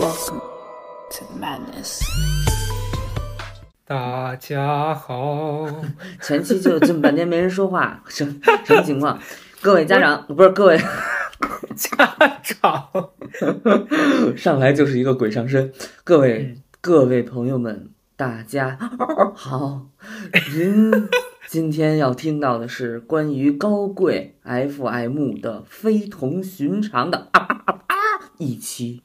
Welcome to madness. 大家好，前期就这么半天没人说话，什什么情况？各位家长不是各位，家长，上来就是一个鬼上身。各位、嗯各位朋友们，大家 好。您今天要听到的是关于高贵 FM 的非同寻常的啊啊啊啊一期，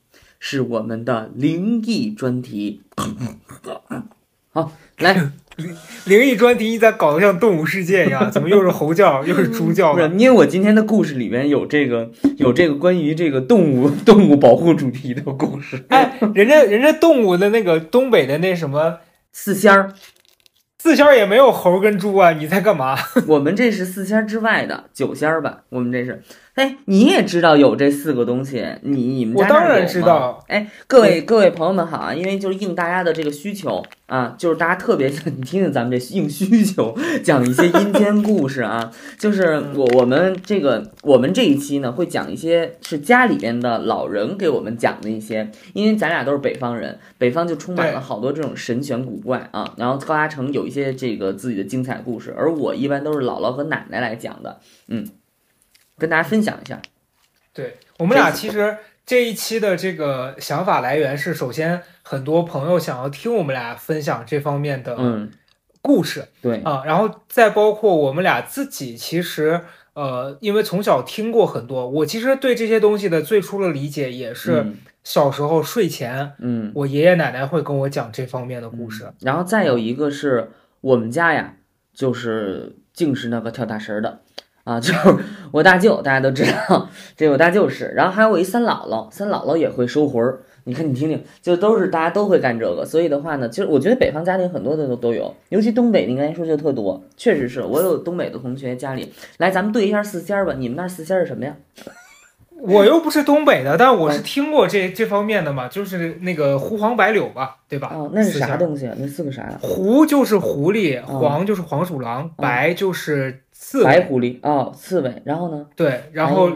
是我们的灵异专题。好，来，灵异专题，你咋搞得像动物世界一样？怎么又是猴叫，又是猪叫不是，因为我今天的故事里面有这个有这个关于这个动物 动物保护主题的故事。哎，人家人家动物的那个东北的那什么四仙儿，四仙儿也没有猴跟猪啊，你在干嘛？我们这是四仙之外的九仙儿吧？我们这是，哎，你也知道有这四个东西，你你们家我当然。知道，哎，各位各位朋友们好啊！因为就是应大家的这个需求啊，就是大家特别想你听听咱们这应需求，讲一些阴间故事啊。就是我我们这个我们这一期呢会讲一些是家里边的老人给我们讲的一些，因为咱俩都是北方人，北方就充满了好多这种神玄古怪啊。然后高嘉诚有一些这个自己的精彩故事，而我一般都是姥姥和奶奶来讲的，嗯，跟大家分享一下。对我们俩其实这一期的这个想法来源是，首先很多朋友想要听我们俩分享这方面的嗯，故事，对，啊，然后再包括我们俩自己，其实呃，因为从小听过很多，我其实对这些东西的最初的理解也是嗯小时候睡前，嗯。我爷爷奶奶会跟我讲这方面的故事。然后再有一个是我们家呀，就是净是那个跳大神儿的，啊，就是我大舅，大家都知道，这我大舅是。然后还有我一三姥姥，三姥姥也会收魂儿。你看，你听听，就都是大家都会干这个，所以的话呢，其实我觉得北方家庭很多的都都有，尤其东北，你刚才说就特多，确实是我有东北的同学家里，来，咱们对一下四仙儿吧，你们那四仙儿是什么呀？我又不是东北的，但我是听过这这方面的嘛，就是那个狐黄白柳吧，对吧？哦，那是啥东西啊？那四个啥呀？狐就是狐狸，哦黄就是黄鼠狼，白就是刺猬。白狐狸哦，刺猬，然后呢？对，然后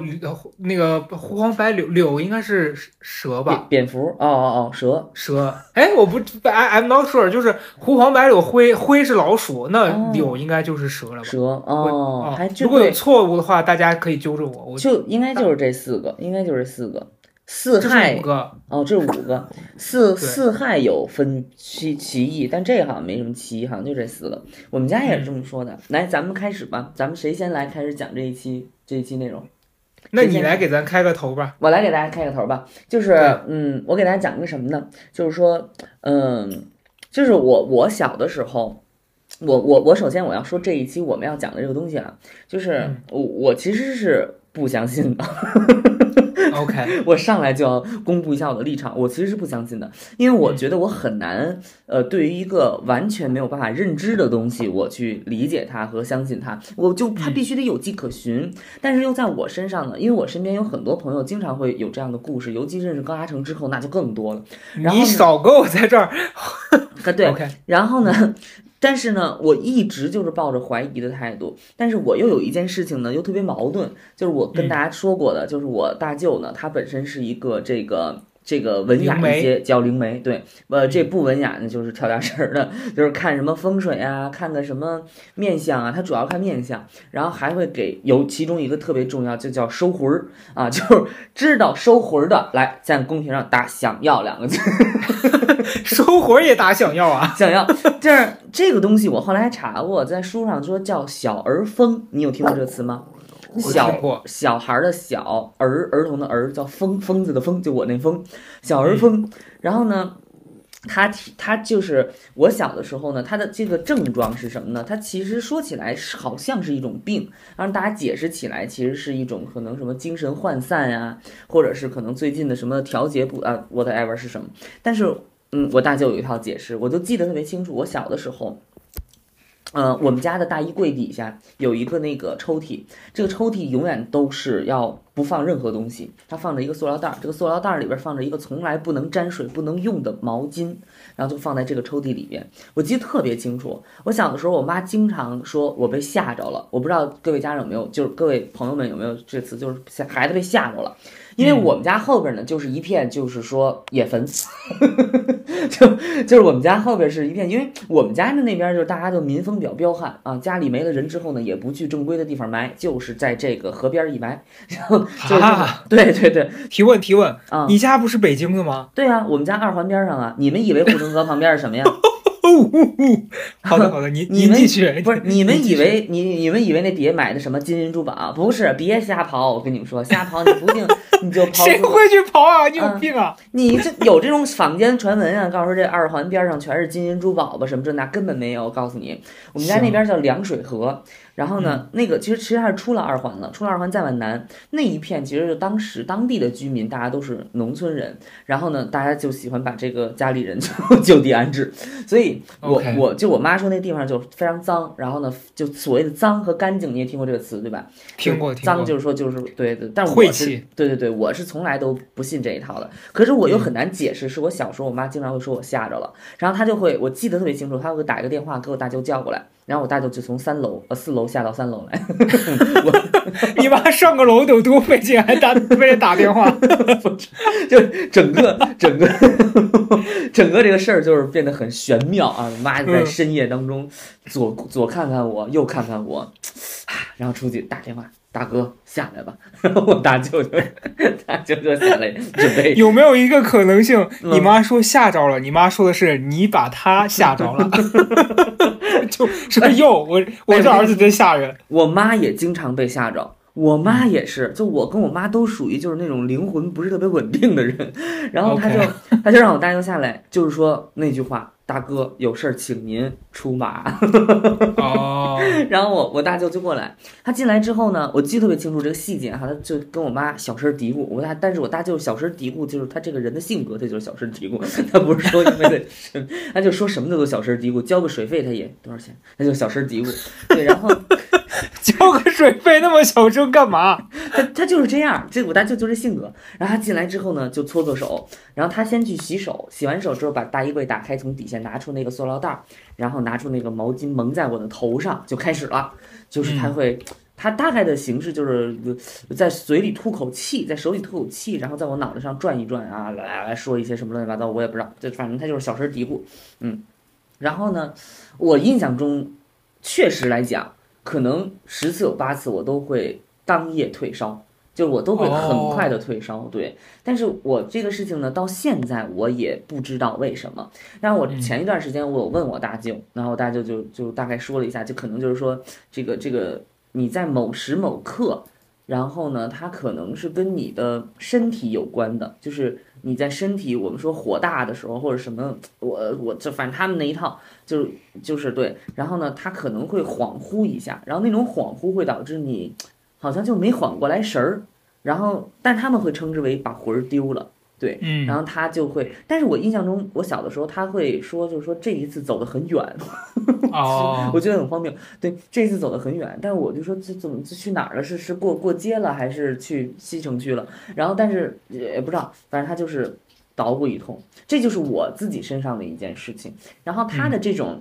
那个狐黄白柳柳应该是蛇吧？蝙蝙蝠，哦哦哦，蛇，蛇，哎，我不，I I'm not sure，就是狐黄白柳灰，灰是老鼠，哦那柳应该就是蛇了吧？蛇哦，如果有，错误的话，大家可以纠正我。我就应该就是这四个，应该就是四个。四害哦，这五个四四害有分歧歧义，但这个好像没什么歧义，好像就这四个。我们家也是这么说的。来，咱们开始吧，咱们谁先来开始讲这一期这一期内容？那你来给咱开个头吧。我来给大家开个头吧，就是嗯，我给大家讲一个什么呢？就是说，嗯，就是我我小的时候，我我我首先我要说这一期我们要讲的这个东西啊，就是嗯我我其实是不相信的，OK，我上来就要公布一下我的立场，我其实是不相信的，因为我觉得我很难，呃，对于一个完全没有办法认知的东西，我去理解它和相信它，我就它必须得有迹可循。但是又在我身上呢，因为我身边有很多朋友经常会有这样的故事，尤其认识高嘉诚之后，那就更多了。然后你少跟我在这儿。啊，对，OK，然后呢，但是呢，我一直就是抱着怀疑的态度。但是我又有一件事情呢，又特别矛盾，就是我跟嗯大家说过的，就是我大舅呢，他本身是一个这个。这个文雅一些叫灵媒，对，呃，这不文雅呢，就是跳大神儿的，就是看什么风水啊，看个什么面相啊，他主要看面相，然后还会给有其中一个特别重要，就叫收魂儿啊，就是知道收魂儿的，来在公屏上打想要两个字，收活也打想要啊。想要，就是这个东西，我后来还查过，在书上说叫小儿风，你有听过这个词吗？我小小孩儿的小儿儿童的儿叫疯疯子的疯，就我那疯，小儿疯。然后呢，他他就是我小的时候呢，他的这个症状是什么呢？他其实说起来是好像是一种病，让大家解释起来其实是一种可能什么精神涣散呀、或者是可能最近的什么调节不啊 whatever 是什么。但是嗯，我大舅有一套解释，我就记得特别清楚。我小的时候，呃，我们家的大衣柜底下有一个那个抽屉，这个抽屉永远都是要不放任何东西，它放着一个塑料袋儿，这个塑料袋儿里边放着一个从来不能沾水、不能用的毛巾，然后就放在这个抽屉里面。我记得特别清楚，我小的时候，我妈经常说我被吓着了。我不知道各位家长有没有，就是各位朋友们有没有这次就是孩子被吓着了。因为我们家后边呢，就是一片，就是说野坟，就就是我们家后边是一片，因为我们家的那边就是大家就民风比较彪悍啊，家里没了人之后呢，也不去正规的地方埋，就是在这个河边一埋，然后就是对对对，提问提问。啊，你家不是北京的吗？对啊，我们家二环边上啊，你们以为护城河旁边是什么呀？好 的好的，你你们继续，不是你们以为你你们以为那底下买的什么金银珠宝？不是，别瞎刨！我跟你们说，瞎刨你不定你就刨。谁会去刨啊？你有病啊！你这有这种坊间传闻啊？告诉说这二环边上全是金银珠宝吧？什么这那根本没有。我告诉你，我们家那边叫凉水河。然后呢，那个其实其实还是出了二环了，出了二环再往南那一片，其实就当时当地的居民，大家都是农村人。然后呢，大家就喜欢把这个家里人 就就地安置。所以，我我就我妈说那地方就非常脏。然后呢，就所谓的脏和干净，你也听过这个词对吧？听过。脏就是说就是对对，但是我是对对对，我是从来都不信这一套的。可是我又很难解释，是我小时候我妈经常会说我吓着了，然后她就会我记得特别清楚，她会打一个电话给我大舅叫过来。然后我大舅就从三楼呃四楼下到三楼来，你妈上个楼都多费劲，还打为了打电话，就整个整个 整个这个事儿就是变得很玄妙啊！妈在深夜当中左左看看我，右看看我，然后出去打电话。大哥下来吧，然 后我大舅舅，大舅舅下来准备。有没有一个可能性，你妈说吓着了？你妈说的是你把他吓着了，就是哟，我我这儿子真吓人。我妈也经常被吓着，我妈也是，就我跟我妈都属于就是那种灵魂不是特别稳定的人。然后他就他就让我大舅下来，就是说那句话。大哥有事儿，请您出马。哦，然后我我大舅就过来，他进来之后呢，我记得特别清楚这个细节哈，他就跟我妈小声嘀咕。我大，但是我大舅小声嘀咕，就是他这个人的性格，他就是小声嘀咕，他不是说因为他，他就说什么都小声嘀咕，交个水费他也多少钱，他就小声嘀咕。对，然后 交个水费那么小声干嘛？他他就是这样，这我大舅就这性格。然后他进来之后呢，就搓搓手，然后他先去洗手，洗完手之后把大衣柜打开，从底下。拿出那个塑料袋，然后拿出那个毛巾蒙在我的头上，就开始了。就是他会，他大概的形式就是在嘴里吐口气，在手里吐口气，然后在我脑袋上转一转啊，来来说一些什么乱七八糟，我也不知道。就反正他就是小声嘀咕，嗯。然后呢，我印象中确实来讲，可能十次有八次我都会当夜退烧。就我都会很快的退烧，对，但是我这个事情呢，到现在我也不知道为什么。但我前一段时间我有问我大舅，然后我大舅就就大概说了一下，就可能就是说这个这个你在某时某刻，然后呢，它可能是跟你的身体有关的，就是你在身体我们说火大的时候或者什么，我我就反正他们那一套就就是对，然后呢，他可能会恍惚一下，然后那种恍惚会导致你。好像就没缓过来神儿，然后，但他们会称之为把魂儿丢了，对，嗯，然后他就会，但是我印象中，我小的时候他会说，就是说这一次走得很远，哦，我觉得很荒谬，对，这一次走得很远，但是我就说这怎么这去哪儿了？是是过过街了，还是去西城区了？然后，但是也不知道，反正他就是捣鼓一通，这就是我自己身上的一件事情。然后他的这种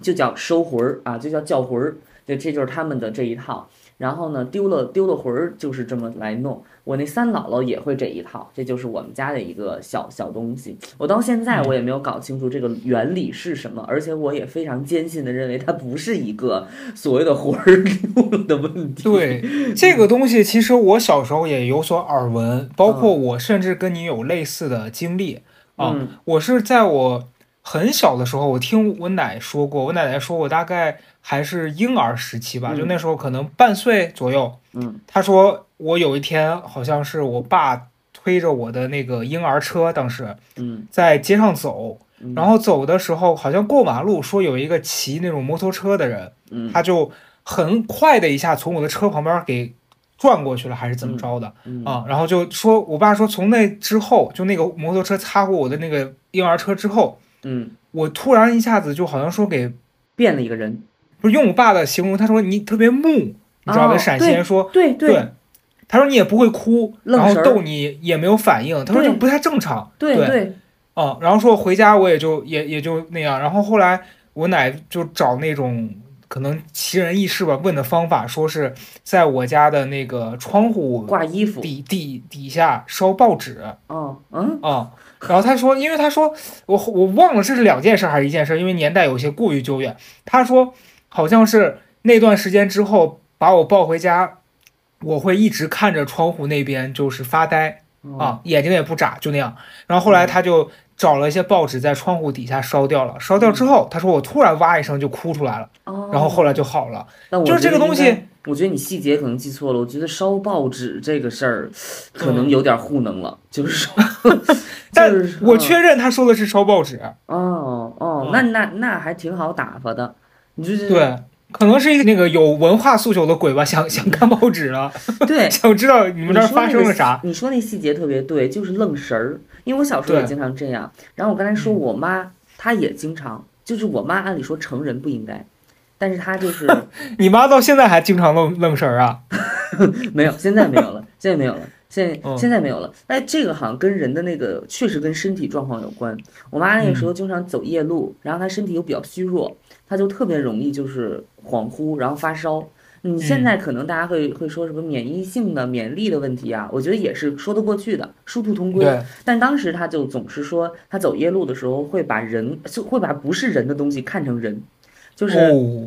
就叫收魂儿啊，就叫叫魂儿，对，这就是他们的这一套。然后呢，丢了丢了魂儿就是这么来弄。我那三姥姥也会这一套，这就是我们家的一个小小东西。我到现在我也没有搞清楚这个原理是什么，而且我也非常坚信的认为它不是一个所谓的魂儿丢了的问题。对这个东西，其实我小时候也有所耳闻，包括我甚至跟你有类似的经历啊。我是在我很小的时候，我听我奶说过，我奶奶说我大概。还是婴儿时期吧，就那时候可能半岁左右。嗯，她说我有一天好像是我爸推着我的那个婴儿车，当时嗯在街上走，然后走的时候好像过马路，说有一个骑那种摩托车的人，他就很快的一下从我的车旁边给转过去了，还是怎么着的啊？然后就说我爸说从那之后，就那个摩托车擦过我的那个婴儿车之后，嗯，我突然一下子就好像说给变了一个人。不是用我爸的形容，他说你特别木，你知道吧？陕西人说对对，他说你也不会哭，然后逗你也没有反应，他说就不太正常。对对，嗯，然后说回家我也就也也就那样，然后后来我奶就找那种。可能奇人异事吧，问的方法说是在我家的那个窗户挂衣服底底底下烧报纸。哦，嗯啊，然后他说，因为他说我我忘了这是两件事还是一件事，因为年代有些过于久远。他说好像是那段时间之后把我抱回家，我会一直看着窗户那边就是发呆啊，眼睛也不眨，就那样。然后后来他就。找了一些报纸在窗户底下烧掉了，烧掉之后，他说我突然哇一声就哭出来了，然后后来就好了。就是这个东西，我觉得你细节可能记错了。我觉得烧报纸这个事儿可能有点糊弄了，就是说，但我确认他说的是烧报纸。哦哦，那那那还挺好打发的，你就是对。可能是一个那个有文化诉求的鬼吧，想想看报纸了，对，想知道你们那儿发生了啥。你说那细节特别对，就是愣神儿。因为我小时候也经常这样。然后我刚才说我妈，她也经常，就是我妈按理说成人不应该，但是她就是。你妈到现在还经常愣愣神儿啊？没有，现在没有了，现在没有了，现在现在没有了。哎，这个好像跟人的那个确实跟身体状况有关。我妈那个时候经常走夜路，然后她身体又比较虚弱。她就特别容易就是恍惚，然后发烧。你现在可能大家会会说什么免疫性的、免疫力的问题啊？我觉得也是说得过去的，殊途同归。但当时他就总是说，他走夜路的时候会把人就会把不是人的东西看成人，就是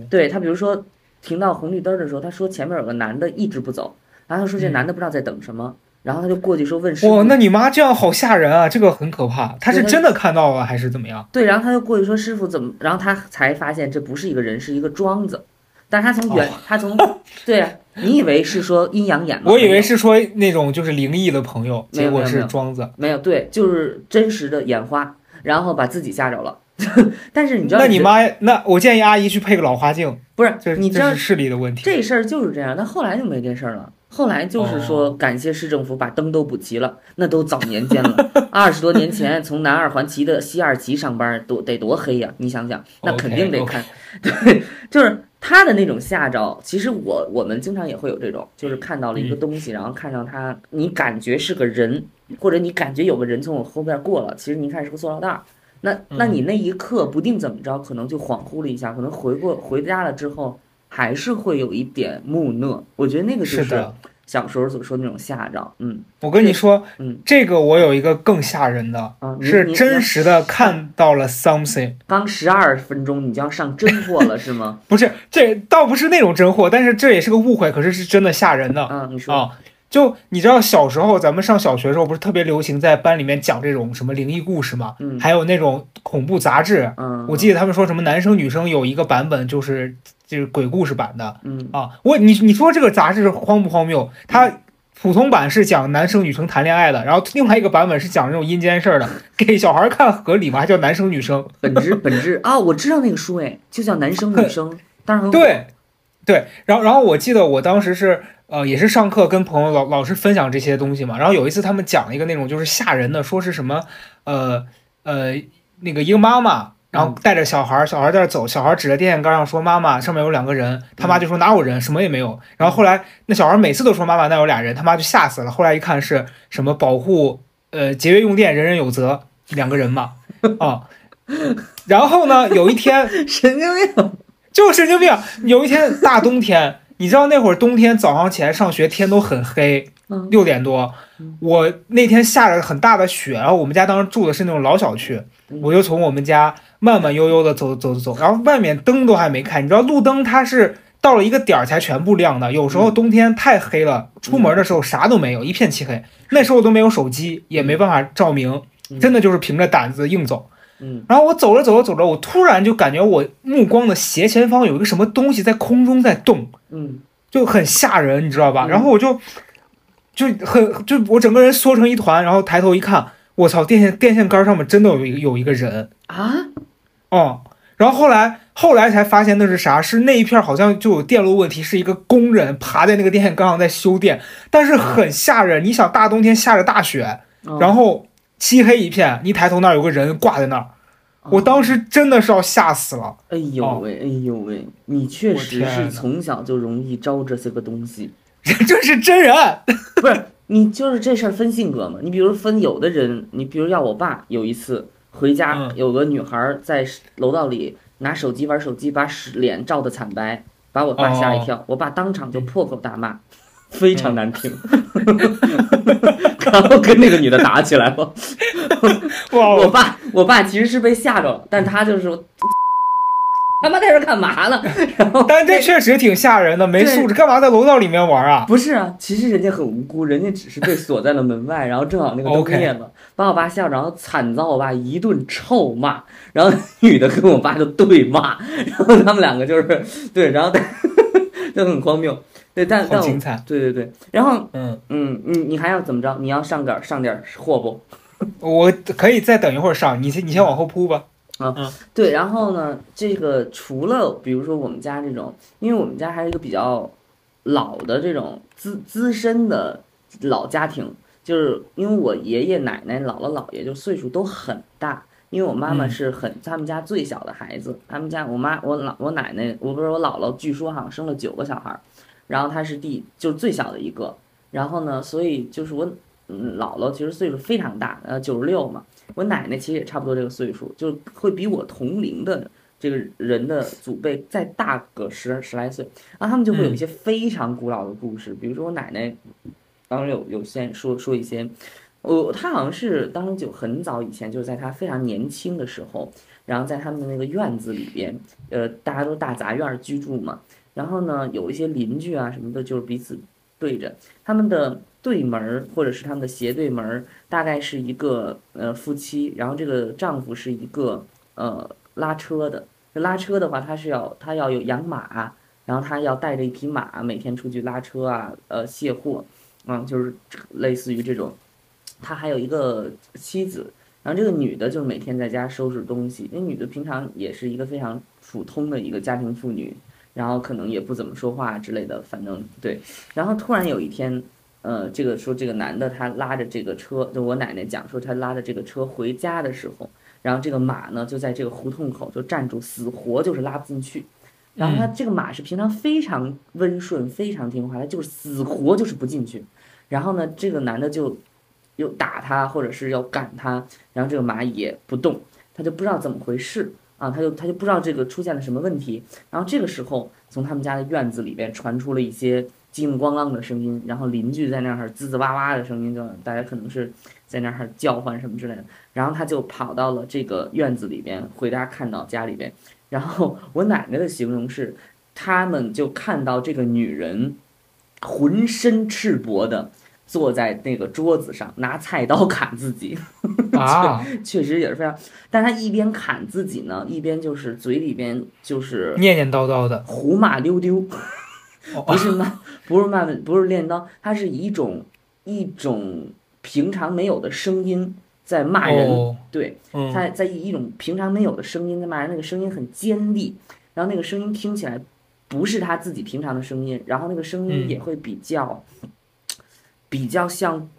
对他，比如说停到红绿灯的时候，他说前面有个男的一直不走，然后他说这男的不知道在等什么。然后他就过去说问师傅，哇，那你妈这样好吓人啊！这个很可怕，他是真的看到了还是怎么样？对，然后他就过去说师傅怎么？然后他才发现这不是一个人，是一个庄子。但是他从远，他从 对啊，你以为是说阴阳眼吗？我以为是说那种就是灵异的朋友，结果是庄子。没有，对，就是真实的眼花，然后把自己吓着了。但是你知道？那你妈那我建议阿姨去配个老花镜。不是，你知道视力的问题。这事儿就是这样，但后来就没这事儿了。后来就是说，感谢市政府把灯都补齐了，那都早年间了。二十多年前，从南二环骑的西二旗上班，多得多黑呀！你想想，那肯定得看。对，就是他的那种吓着。其实我我们经常也会有这种，就是看到了一个东西，然后看上他，你感觉是个人，或者你感觉有个人从我后边过了，其实你看是个塑料袋。那那你那一刻不定怎么着，可能就恍惚了一下，可能回过回家了之后。还是会有一点木讷，我觉得那个就是小时候所说那种吓着。嗯，我跟你说，嗯，这个我有一个更吓人的，是真实的 看到了 something。刚十二分钟你就要上真货了是吗？不是，这倒不是那种真货，但是这也是个误会，可是是真的吓人的。嗯，你说啊，就你知道小时候咱们上小学的时候不是特别流行在班里面讲这种什么灵异故事吗？嗯，还有那种恐怖杂志。嗯，我记得他们说什么男生女生有一个版本就是。就是鬼故事版的，嗯啊，我你你说这个杂志荒不荒谬？它普通版是讲男生女生谈恋爱的，然后另外一个版本是讲那种阴间事儿的，给小孩看合理吗？还叫男生女生？本质本质啊，我知道那个书哎，就叫男生女生，当然对对，然后然后我记得我当时是呃也是上课跟朋友老老师分享这些东西嘛，然后有一次他们讲一个那种就是吓人的，说是什么呃呃那个一个妈妈。然后带着小孩儿，小孩在那走，小孩指着电线杆上说：“妈妈，上面有两个人。”他妈就说：“哪有人？什么也没有。”然后后来那小孩每次都说：“妈妈，那有俩人。”他妈就吓死了。后来一看是什么保护呃节约用电，人人有责，两个人嘛 啊。然后呢，有一天 神经病，就神经病。有一天大冬天，你知道那会儿冬天早上起来上学天都很黑，六点多，我那天下着很大的雪，然后我们家当时住的是那种老小区，我就从我们家。慢慢悠悠的走走走走，然后外面灯都还没开，你知道路灯它是到了一个点儿才全部亮的。有时候冬天太黑了，出门的时候啥都没有，一片漆黑。那时候都没有手机，也没办法照明，真的就是凭着胆子硬走。嗯，然后我走着走着走着，我突然就感觉我目光的斜前方有一个什么东西在空中在动，嗯，就很吓人，你知道吧？然后我就就很就我整个人缩成一团，然后抬头一看，我操，电线电线杆上面真的有一个有一个人啊！哦，然后后来后来才发现那是啥？是那一片好像就有电路问题，是一个工人爬在那个电线杆上在修电，但是很吓人。你想大冬天下着大雪，然后漆黑一片，你抬头那儿有个人挂在那儿，我当时真的是要吓死了。哎呦喂，哎呦喂，你确实是从小就容易招这些个东西。这是真人，不是你就是这事儿分性格嘛？你比如分有的人，你比如要我爸有一次回家，有个女孩在楼道里拿手机玩手机，把脸照的惨白，把我爸吓一跳，我爸当场就破口大骂。非常难听，然后跟那个女的打起来了。我爸，我爸其实是被吓着了，但他就是说，他妈在这干嘛呢？然后，但这确实挺吓人的，没素质，干嘛在楼道里面玩啊？不是啊，其实人家很无辜，人家只是被 锁在了门外，然后正好那个灯灭了，把我爸吓着，然后惨遭我爸一顿臭骂，然后女的跟我爸就对骂，然后他们两个就是对，然后 就很荒谬。对，但但对对对，然后嗯嗯，你你还要怎么着？你要上点上点货不？我可以再等一会儿上，你先你先往后铺吧。啊，对，然后呢，这个除了比如说我们家这种，因为我们家还是一个比较老的这种资资深的老家庭，就是因为我爷爷奶奶、姥姥姥爷就岁数都很大，因为我妈妈是很他们家最小的孩子，他们家我妈我姥我奶奶我不是我姥姥，据说好像生了九个小孩。然后她是第就是最小的一个，然后呢，所以就是我姥姥其实岁数非常大，呃，九十六嘛。我奶奶其实也差不多这个岁数，就会比我同龄的这个人的祖辈再大个十十来岁。然后他们就会有一些非常古老的故事，比如说我奶奶当时有有先说说一些，我她好像是当时就很早以前，就是在她非常年轻的时候，然后在他们的那个院子里边，呃，大家都大杂院居住嘛。然后呢，有一些邻居啊什么的，就是彼此对着他们的对门儿，或者是他们的斜对门儿，大概是一个呃夫妻，然后这个丈夫是一个呃拉车的。拉车的话，他是要他要有养马，然后他要带着一匹马每天出去拉车啊，呃卸货，嗯，就是类似于这种。他还有一个妻子，然后这个女的就每天在家收拾东西。那女的平常也是一个非常普通的一个家庭妇女。然后可能也不怎么说话之类的，反正对。然后突然有一天，呃，这个说这个男的他拉着这个车，就我奶奶讲说他拉着这个车回家的时候，然后这个马呢就在这个胡同口就站住，死活就是拉不进去。然后他这个马是平常非常温顺、非常听话，他就是死活就是不进去。然后呢，这个男的就又打他，或者是要赶他，然后这个马也不动，他就不知道怎么回事。啊，他就他就不知道这个出现了什么问题，然后这个时候从他们家的院子里边传出了一些叽里咣啷的声音，然后邻居在那儿滋滋哇哇的声音，就大家可能是在那儿叫唤什么之类的，然后他就跑到了这个院子里边，回家看到家里边，然后我奶奶的形容是，他们就看到这个女人浑身赤膊的。坐在那个桌子上拿菜刀砍自己，啊，确实也是非常。但他一边砍自己呢，一边就是嘴里边就是念念叨叨的胡骂溜丢，不是骂，不是骂，不是练刀，他是一种一种平常没有的声音在骂人，对，他在以一种平常没有的声音在骂人，那个声音很尖利，然后那个声音听起来不是他自己平常的声音，然后那个声音也会比较。比较像，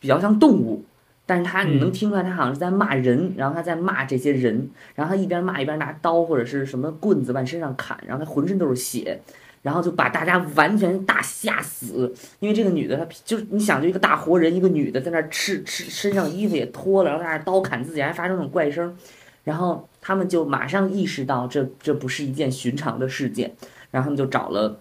比较像动物，但是他你能听出来，他好像是在骂人，然后他在骂这些人，然后他一边骂一边拿刀或者是什么棍子往身上砍，然后他浑身都是血，然后就把大家完全大吓死。因为这个女的，她就是你想，就一个大活人，一个女的在那吃吃，身上衣服也脱了，然后在那刀砍自己，还发出那种怪声，然后他们就马上意识到这这不是一件寻常的事件，然后他们就找了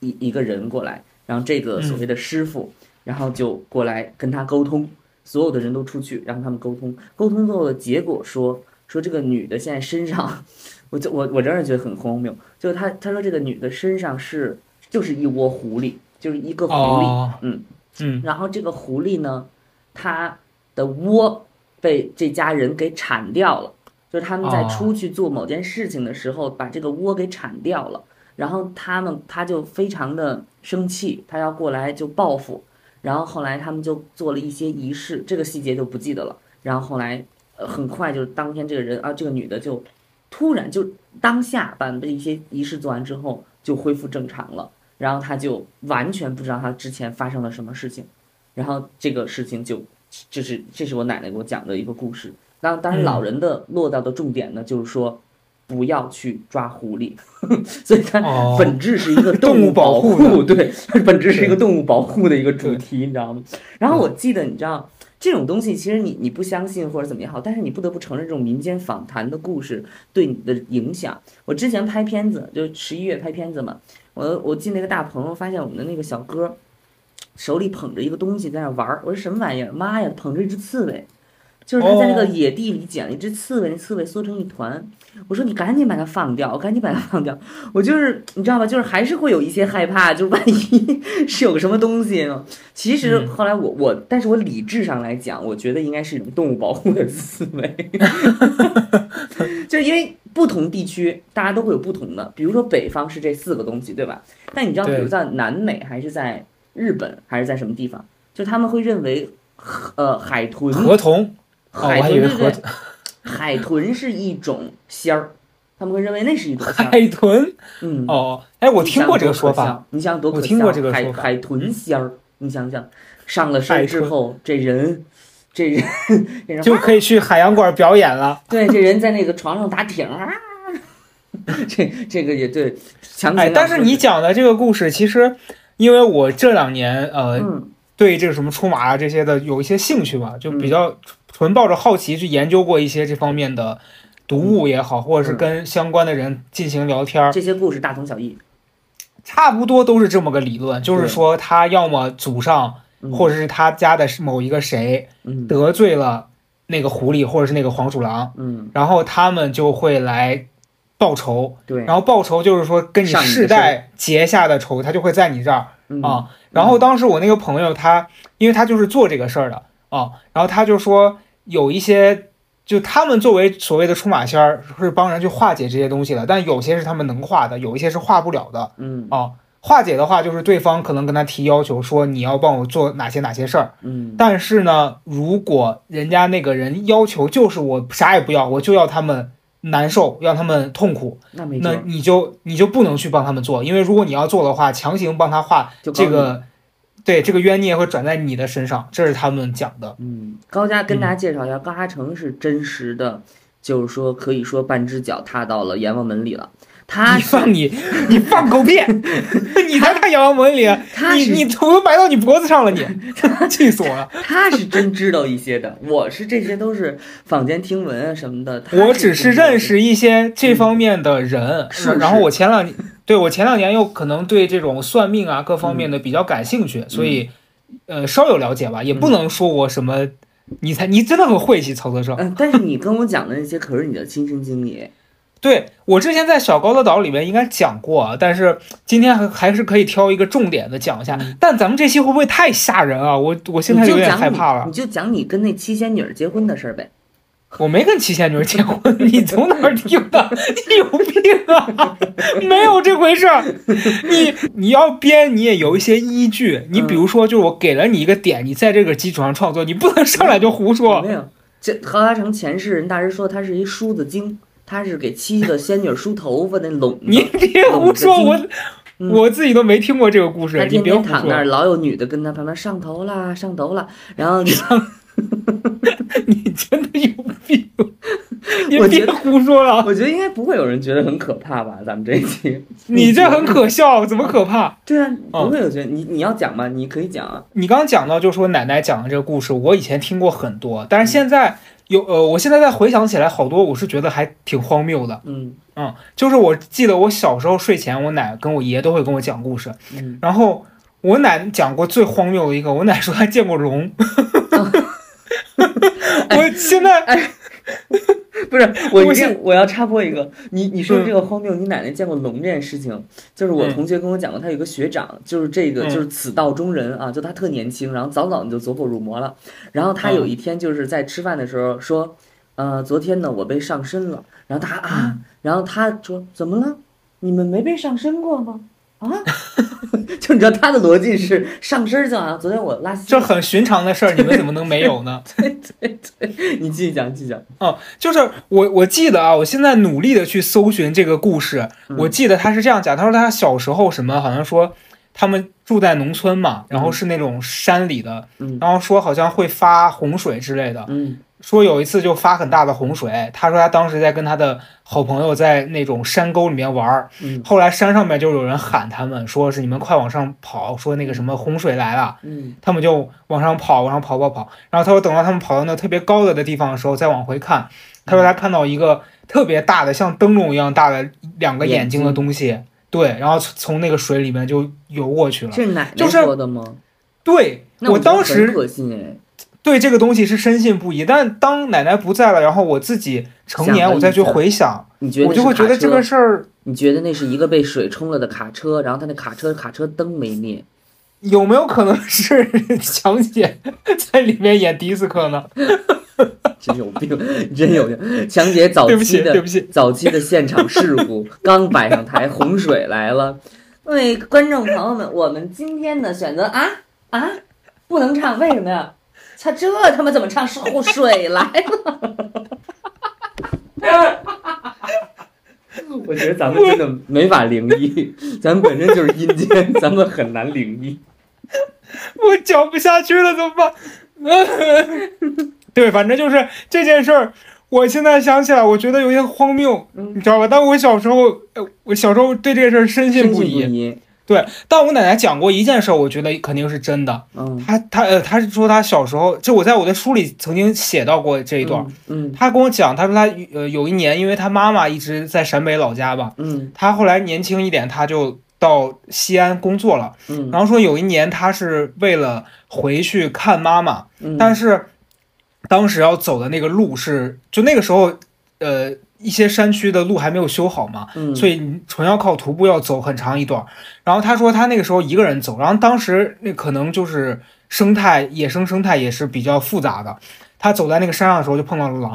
一一个人过来，然后这个所谓的师傅。然后就过来跟他沟通，所有的人都出去，然后他们沟通，沟通最后的结果说说这个女的现在身上，我就我我仍然觉得很荒谬，就是他他说这个女的身上是就是一窝狐狸，就是一个狐狸，嗯。嗯，然后这个狐狸呢，它的窝被这家人给铲掉了，就是他们在出去做某件事情的时候把这个窝给铲掉了，然后他们他就非常的生气，他要过来就报复。然后后来他们就做了一些仪式，这个细节就不记得了。然后后来，呃，很快就是当天这个人啊，这个女的就突然就当下把这一些仪式做完之后就恢复正常了。然后她就完全不知道她之前发生了什么事情。然后这个事情就就是这是我奶奶给我讲的一个故事。那当然，老人的落到的重点呢，就是说不要去抓狐狸，所以它本质是一个动物保护，对，本质是一个动物保护的一个主题，你知道吗？然后我记得，你知道这种东西，其实你你不相信或者怎么也好，但是你不得不承认，这种民间访谈的故事对你的影响。我之前拍片子，就十一月拍片子嘛，我我进那个大棚，发现我们的那个小哥手里捧着一个东西在那玩儿，我说什么玩意儿？妈呀，捧着一只刺猬。就是他在那个野地里捡了一只刺猬，那刺猬缩成一团。我说你赶紧把它放掉，赶紧把它 放掉。我就是你知道吧，就是还是会有一些害怕，就万一是有个什么东西呢？其实后来我我，但是我理智上来讲，我觉得应该是一种动物保护的思维。就是因为不同地区大家都会有不同的，比如说北方是这四个东西，对吧？但你知道，比如在南美还是在日本还是在什么地方，就他们会认为呃海豚、河童。海豚对对，海豚是一种仙儿，他们会认为那是一种海豚。嗯哦，哎，我听过这个说法，你想多可笑？我听过这个海海豚仙儿，你想想，上了山之后，这人，这人就可以去海洋馆表演了。对，这人在那个床上打挺啊，这这个也对。哎，但是你讲的这个故事，其实因为我这两年呃，对这个什么出马啊这些的有一些兴趣嘛，就比较。纯抱着好奇去研究过一些这方面的读物也好，或者是跟相关的人进行聊天，这些故事大同小异，差不多都是这么个理论，就是说他要么祖上或者是他家的某一个谁得罪了那个狐狸或者是那个黄鼠狼，嗯，然后他们就会来报仇，对，然后报仇就是说跟你世代结下的仇，他就会在你这儿啊。然后当时我那个朋友他，因为他就是做这个事儿的啊，然后他就说。有一些，就他们作为所谓的出马仙儿，是帮人去化解这些东西的。但有些是他们能化的，有一些是化不了的。嗯，啊，化解的话，就是对方可能跟他提要求，说你要帮我做哪些哪些事儿。嗯，但是呢，如果人家那个人要求就是我啥也不要，我就要他们难受，让他们痛苦，那没那你就你就不能去帮他们做，因为如果你要做的话，强行帮他化这个。对这个冤孽会转在你的身上，这是他们讲的。嗯，高家跟大家介绍一下，高阿成是真实的，就是说可以说半只脚踏到了阎王门里了。他你放你 你放狗屁！你才看阎王门里，你你头都埋到你脖子上了，你气死我了。他是真知道一些的，我是这些都是坊间听闻啊什么的。我只是认识一些这方面的人，然后我前两年。对我前两年又可能对这种算命啊各方面的比较感兴趣，所以，呃，稍有了解吧，也不能说我什么，你才你真的很晦气，曹德胜。嗯，但是你跟我讲的那些可是你的亲身经历。对我之前在小高的岛里面应该讲过，但是今天还还是可以挑一个重点的讲一下。但咱们这期会不会太吓人啊？我我现在有点害怕了。你就讲你跟那七仙女结婚的事儿呗。我没跟七仙女结婚，你从哪儿听的？你有病啊！没有这回事儿。你你要编，你也有一些依据。你比如说，就是我给了你一个点，你在这个基础上创作，你不能上来就胡说。没有，这何大成前世人大师说他是一梳子精，他是给七个仙女梳头发那拢。你别胡说，我我自己都没听过这个故事。他天天躺那儿，老有女的跟他旁边上头啦，上头了，然后上。你真的有病！你别胡说了。我觉得应该不会有人觉得很可怕吧？咱们这一期，你这很可笑，怎么可怕？对啊，不会有觉得你你要讲吗？你可以讲啊。你刚刚讲到，就是我奶奶讲的这个故事，我以前听过很多，但是现在有呃，我现在再回想起来，好多我是觉得还挺荒谬的。嗯嗯，就是我记得我小时候睡前，我奶跟我爷都会跟我讲故事。嗯，然后我奶讲过最荒谬的一个，我奶说她见过龙。我现在哎，不是我一定我要插播一个，你你说这个荒谬，你奶奶见过龙这件事情，就是我同学跟我讲过，他有个学长，就是这个就是此道中人啊，就他特年轻，然后早早的就走火入魔了，然后他有一天就是在吃饭的时候说，呃，昨天呢我被上身了，然后他啊，然后他说怎么了？你们没被上身过吗？啊，就你知道他的逻辑是上身就好像，昨天我拉稀，这很寻常的事儿，你们怎么能没有呢？对对对，你继续讲，继续讲。哦，就是我我记得啊，我现在努力的去搜寻这个故事，我记得他是这样讲，他说他小时候什么，好像说他们住在农村嘛，然后是那种山里的，然后说好像会发洪水之类的，嗯。说有一次就发很大的洪水，他说他当时在跟他的好朋友在那种山沟里面玩儿，嗯后来山上面就有人喊他们，说是你们快往上跑，说那个什么洪水来了，嗯他们就往上跑，往上跑跑跑，然后他说等到他们跑到那特别高的的地方的时候，再往回看，他说他看到一个特别大的像灯笼一样大的两个眼睛的东西，对，然后从从那个水里面就游过去了。是奶奶就是说的吗？对我当时可信哎，对这个东西是深信不疑，但当奶奶不在了，然后我自己成年我再去回想，你觉得我就会觉得这个事儿你觉得那是一个被水冲了的卡车，然后他那卡车卡车灯没灭，有没有可能是强姐在里面演迪斯科呢？真有病，真有病！强姐早对不起，期的对不起，早期的现场事故 刚摆上台，洪水来了。各位观众朋友们，我们今天呢选择啊啊，不能唱，为什么呀？他这他妈怎么唱？是水来了。我觉得咱们真的没法灵异，咱们本身就是阴间，咱们很难灵异。我讲不下去了，怎么办？对，反正就是这件事儿，我现在想起来，我觉得有些荒谬，嗯你知道吧？但我小时候，呃，我小时候对这个事儿深信深信不疑。疑。对，但我奶奶讲过一件事儿，我觉得肯定是真的。嗯，她她呃，她是说她小时候，就我在我的书里曾经写到过这一段。嗯她跟我讲，她说她呃有一年，因为她妈妈一直在陕北老家吧，嗯她后来年轻一点，她就到西安工作了。嗯然后说有一年，她是为了回去看妈妈，嗯，但是当时要走的那个路是，就那个时候，呃，一些山区的路还没有修好嘛，嗯所以你纯要靠徒步要走很长一段。然后他说他那个时候一个人走，然后当时那可能就是生态野生生态也是比较复杂的。他走在那个山上的时候就碰到了狼，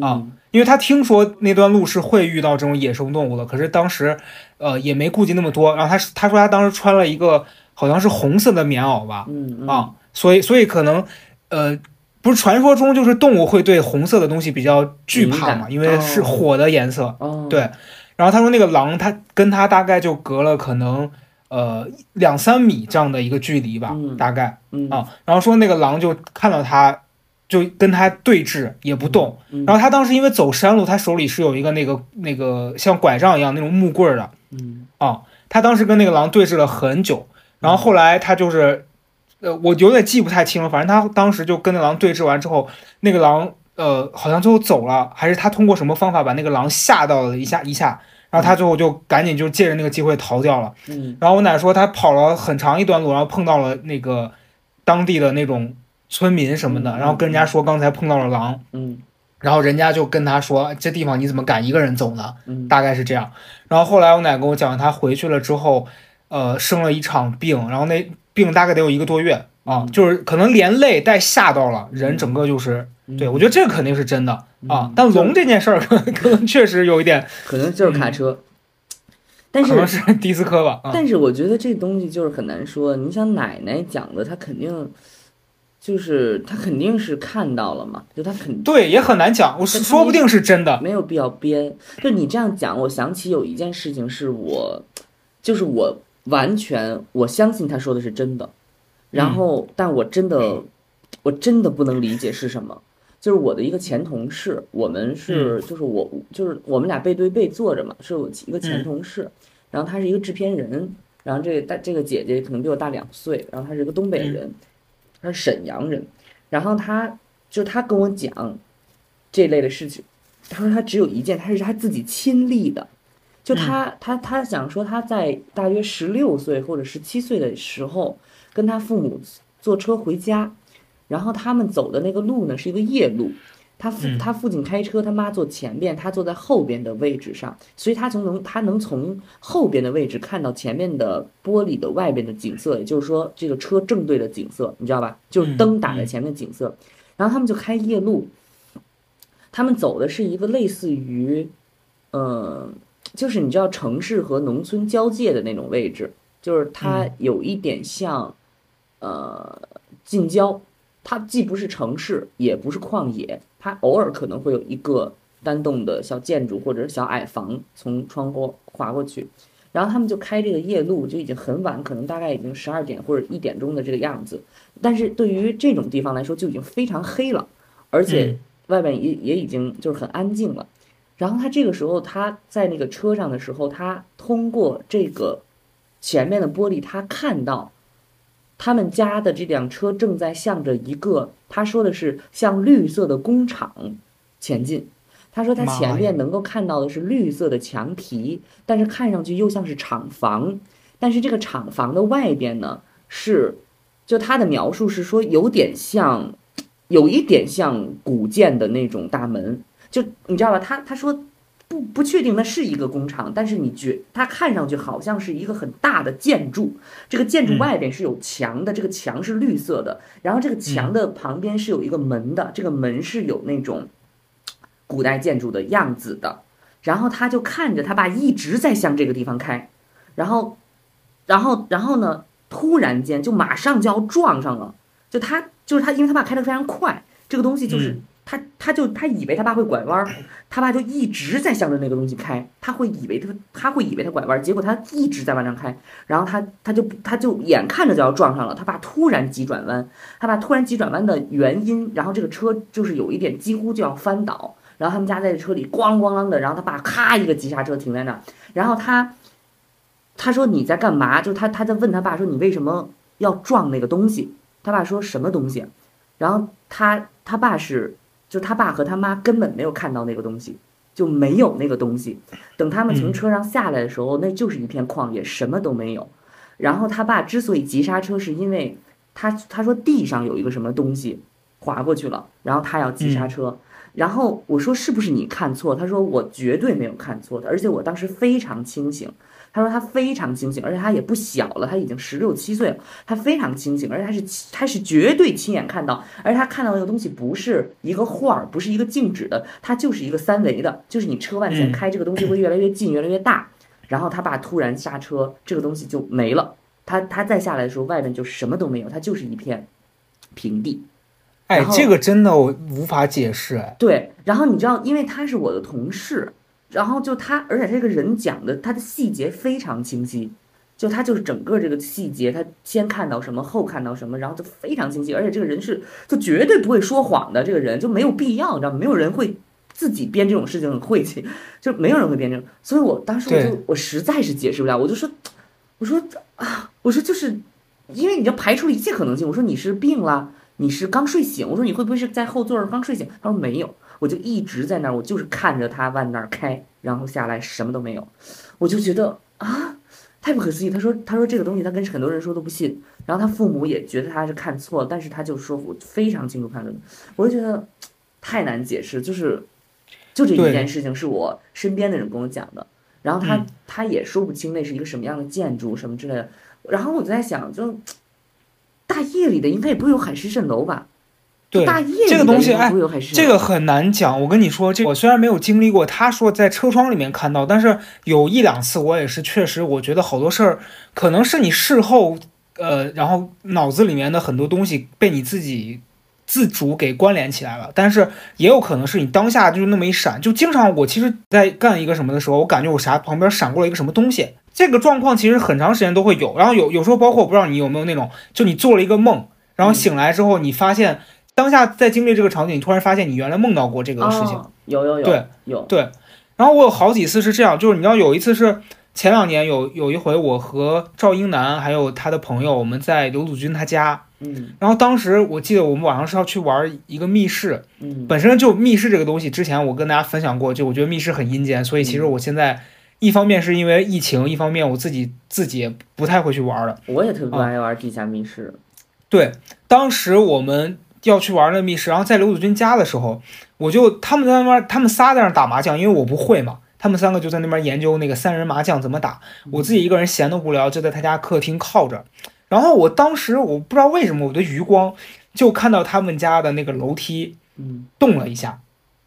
啊嗯因为他听说那段路是会遇到这种野生动物的，可是当时呃也没顾及那么多。然后他他说他当时穿了一个好像是红色的棉袄吧，啊，所以所以可能，呃，不是传说中就是动物会对红色的东西比较惧怕嘛，因为是哦火的颜色。哦对然后他说那个狼，他跟他大概就隔了可能呃两三米这样的一个距离吧，嗯大概嗯啊。然后说那个狼就看到他，就跟他对峙也不动。嗯然后他当时因为走山路，他手里是有一个那个那个像拐杖一样那种木棍儿的，嗯啊，他当时跟那个狼对峙了很久，然后后来他就是，呃，我有点记不太清了，反正他当时就跟那狼对峙完之后，那个狼呃好像最后走了，还是他通过什么方法把那个狼吓到了一下一下，然后他最后就赶紧就借着那个机会逃掉了。嗯然后我奶说他跑了很长一段路，然后碰到了那个当地的那种村民什么的，嗯然后跟人家说刚才碰到了狼，嗯然后人家就跟他说这地方你怎么敢一个人走呢？嗯大概是这样。然后后来我奶跟我讲，他回去了之后，呃，生了一场病，然后那病大概得有一个多月啊，嗯就是可能连累带吓到了人，整个就是，嗯对我觉得这个肯定是真的啊嗯。但龙这件事儿 可能确实有一点，可能就是卡车，但是可能是是迪斯科吧啊。但是我觉得这东西就是很难说。你想奶奶讲的，她肯定就是她肯定是看到了嘛，就她肯对，也很难讲，我但说不定是真的。没有必要编。就你这样讲，我想起有一件事情是我，就是我完全我相信他说的是真的，然后但我真的我真的不能理解是什么。就是我的一个前同事，我们是就是我就是我们俩背对背坐着嘛，是我一个前同事，然后他是一个制片人，然后这个大这个姐姐可能比我大两岁，然后她是一个东北人，她是沈阳人，然后她就是她跟我讲这类的事情，她说她只有一件，她是她自己亲历的，就他、他他想说他在大约十六岁或者十七岁的时候，跟他父母坐车回家，然后他们走的那个路呢是一个夜路，他父嗯他父亲开车，他妈坐前边，他坐在后边的位置上，所以他从能他能从后边的位置看到前面的玻璃的外边的景色，也就是说这个车正对的景色，你知道吧？就是灯打在前面的景色，然后他们就开夜路。他们走的是一个类似于，呃，就是你知道城市和农村交界的那种位置，就是它有一点像，呃，近郊，它既不是城市，也不是旷野，它偶尔可能会有一个单栋的小建筑或者是小矮房从窗户划过去，然后他们就开这个夜路，就已经很晚，可能大概已经十二点或者一点钟的这个样子，但是对于这种地方来说就已经非常黑了，而且。嗯外面也也已经就是很安静了。然后他这个时候他在那个车上的时候，他通过这个前面的玻璃，他看到他们家的这辆车正在向着一个他说的是向绿色的工厂前进。他说他前面能够看到的是绿色的墙皮，但是看上去又像是厂房。但是这个厂房的外边呢是，就他的描述是说有点像，有一点像古建的那种大门。就你知道吧？他他说不不确定那是一个工厂，但是你觉他看上去好像是一个很大的建筑。这个建筑外边是有墙的，这个墙是绿色的，然后这个墙的旁边是有一个门的，这个门是有那种。古代建筑的样子的，然后他就看着他爸一直在向这个地方开，然后，然后，然后呢，突然间就马上就要撞上了，就他就是他，因为他爸开的非常快，这个东西就是他，他就他以为他爸会拐弯，他爸就一直在向着那个东西开，他会以为他他会以为他拐弯，结果他一直在往上开，然后他他就他就眼看着就要撞上了，他爸突然急转弯，他爸突然急转弯的原因，然后这个车就是有一点几乎就要翻倒。然后他们家在车里咣咣啷的，然后他爸咔一个急刹车停在那儿，然后他，他说你在干嘛？就他他在问他爸说你为什么要撞那个东西？他爸说什么东西？然后他他爸是就他爸和他妈根本没有看到那个东西，就没有那个东西。等他们从车上下来的时候，那就是一片旷野，什么都没有。然后他爸之所以急刹车，是因为他他说地上有一个什么东西滑过去了，然后他要急刹车。然后我说是不是你看错？他说我绝对没有看错的，而且我当时非常清醒。他说他非常清醒，而且他也不小了，他已经十六七岁了，他非常清醒，而且他是他是绝对亲眼看到，而他看到那个东西不是一个画儿，不是一个静止的，它就是一个三维的，就是你车往前开，这个东西会越来越近，越来越大。然后他爸突然刹车，这个东西就没了。他他再下来的时候，外面就什么都没有，它就是一片平地。哎，这个真的我无法解释。哎，对，然后你知道，因为他是我的同事，然后就他，而且这个人讲的他的细节非常清晰，就他就是整个这个细节，他先看到什么，后看到什么，然后就非常清晰，而且这个人是就绝对不会说谎的，这个人就没有必要，你知道吗？没有人会自己编这种事情很晦气，就没有人会编这种，所以我当时我就我实在是解释不了，我就说，我说啊，我说就是因为你要排除一切可能性，我说你是病了。你是刚睡醒，我说你会不会是在后座上刚睡醒？他说没有，我就一直在那儿，我就是看着他往那儿开，然后下来什么都没有，我就觉得啊，太不可思议。他说他说这个东西他跟很多人说都不信，然后他父母也觉得他是看错了，但是他就说我非常清楚看着，我就觉得太难解释，就是就这一件事情是我身边的人跟我讲的，然后他他也说不清那是一个什么样的建筑什么之类的，然后我就在想就。大夜里的应该也不会有海市蜃楼吧？对，大夜这个东西哎，这个很难讲。我跟你说，这我虽然没有经历过，他说在车窗里面看到，但是有一两次我也是确实，我觉得好多事儿可能是你事后呃，然后脑子里面的很多东西被你自己自主给关联起来了，但是也有可能是你当下就那么一闪。就经常我其实，在干一个什么的时候，我感觉我啥旁边闪过了一个什么东西。这个状况其实很长时间都会有，然后有有时候包括我不知道你有没有那种，就你做了一个梦，然后醒来之后，你发现当下在经历这个场景，你突然发现你原来梦到过这个事情，有有有，对有对。然后我有好几次是这样，就是你知道有一次是前两年有有一回，我和赵英男还有他的朋友，我们在刘祖军他家，嗯，然后当时我记得我们晚上是要去玩一个密室，嗯，本身就密室这个东西，之前我跟大家分享过，就我觉得密室很阴间，所以其实我现在。一方面是因为疫情，一方面我自己自己也不太会去玩了。我也特别不爱玩地下密室。对，当时我们要去玩那密室，然后在刘子君家的时候，我就他们在那边，他们仨在那打麻将，因为我不会嘛，他们三个就在那边研究那个三人麻将怎么打。我自己一个人闲得无聊，就在他家客厅靠着。然后我当时我不知道为什么，我的余光就看到他们家的那个楼梯，嗯，动了一下。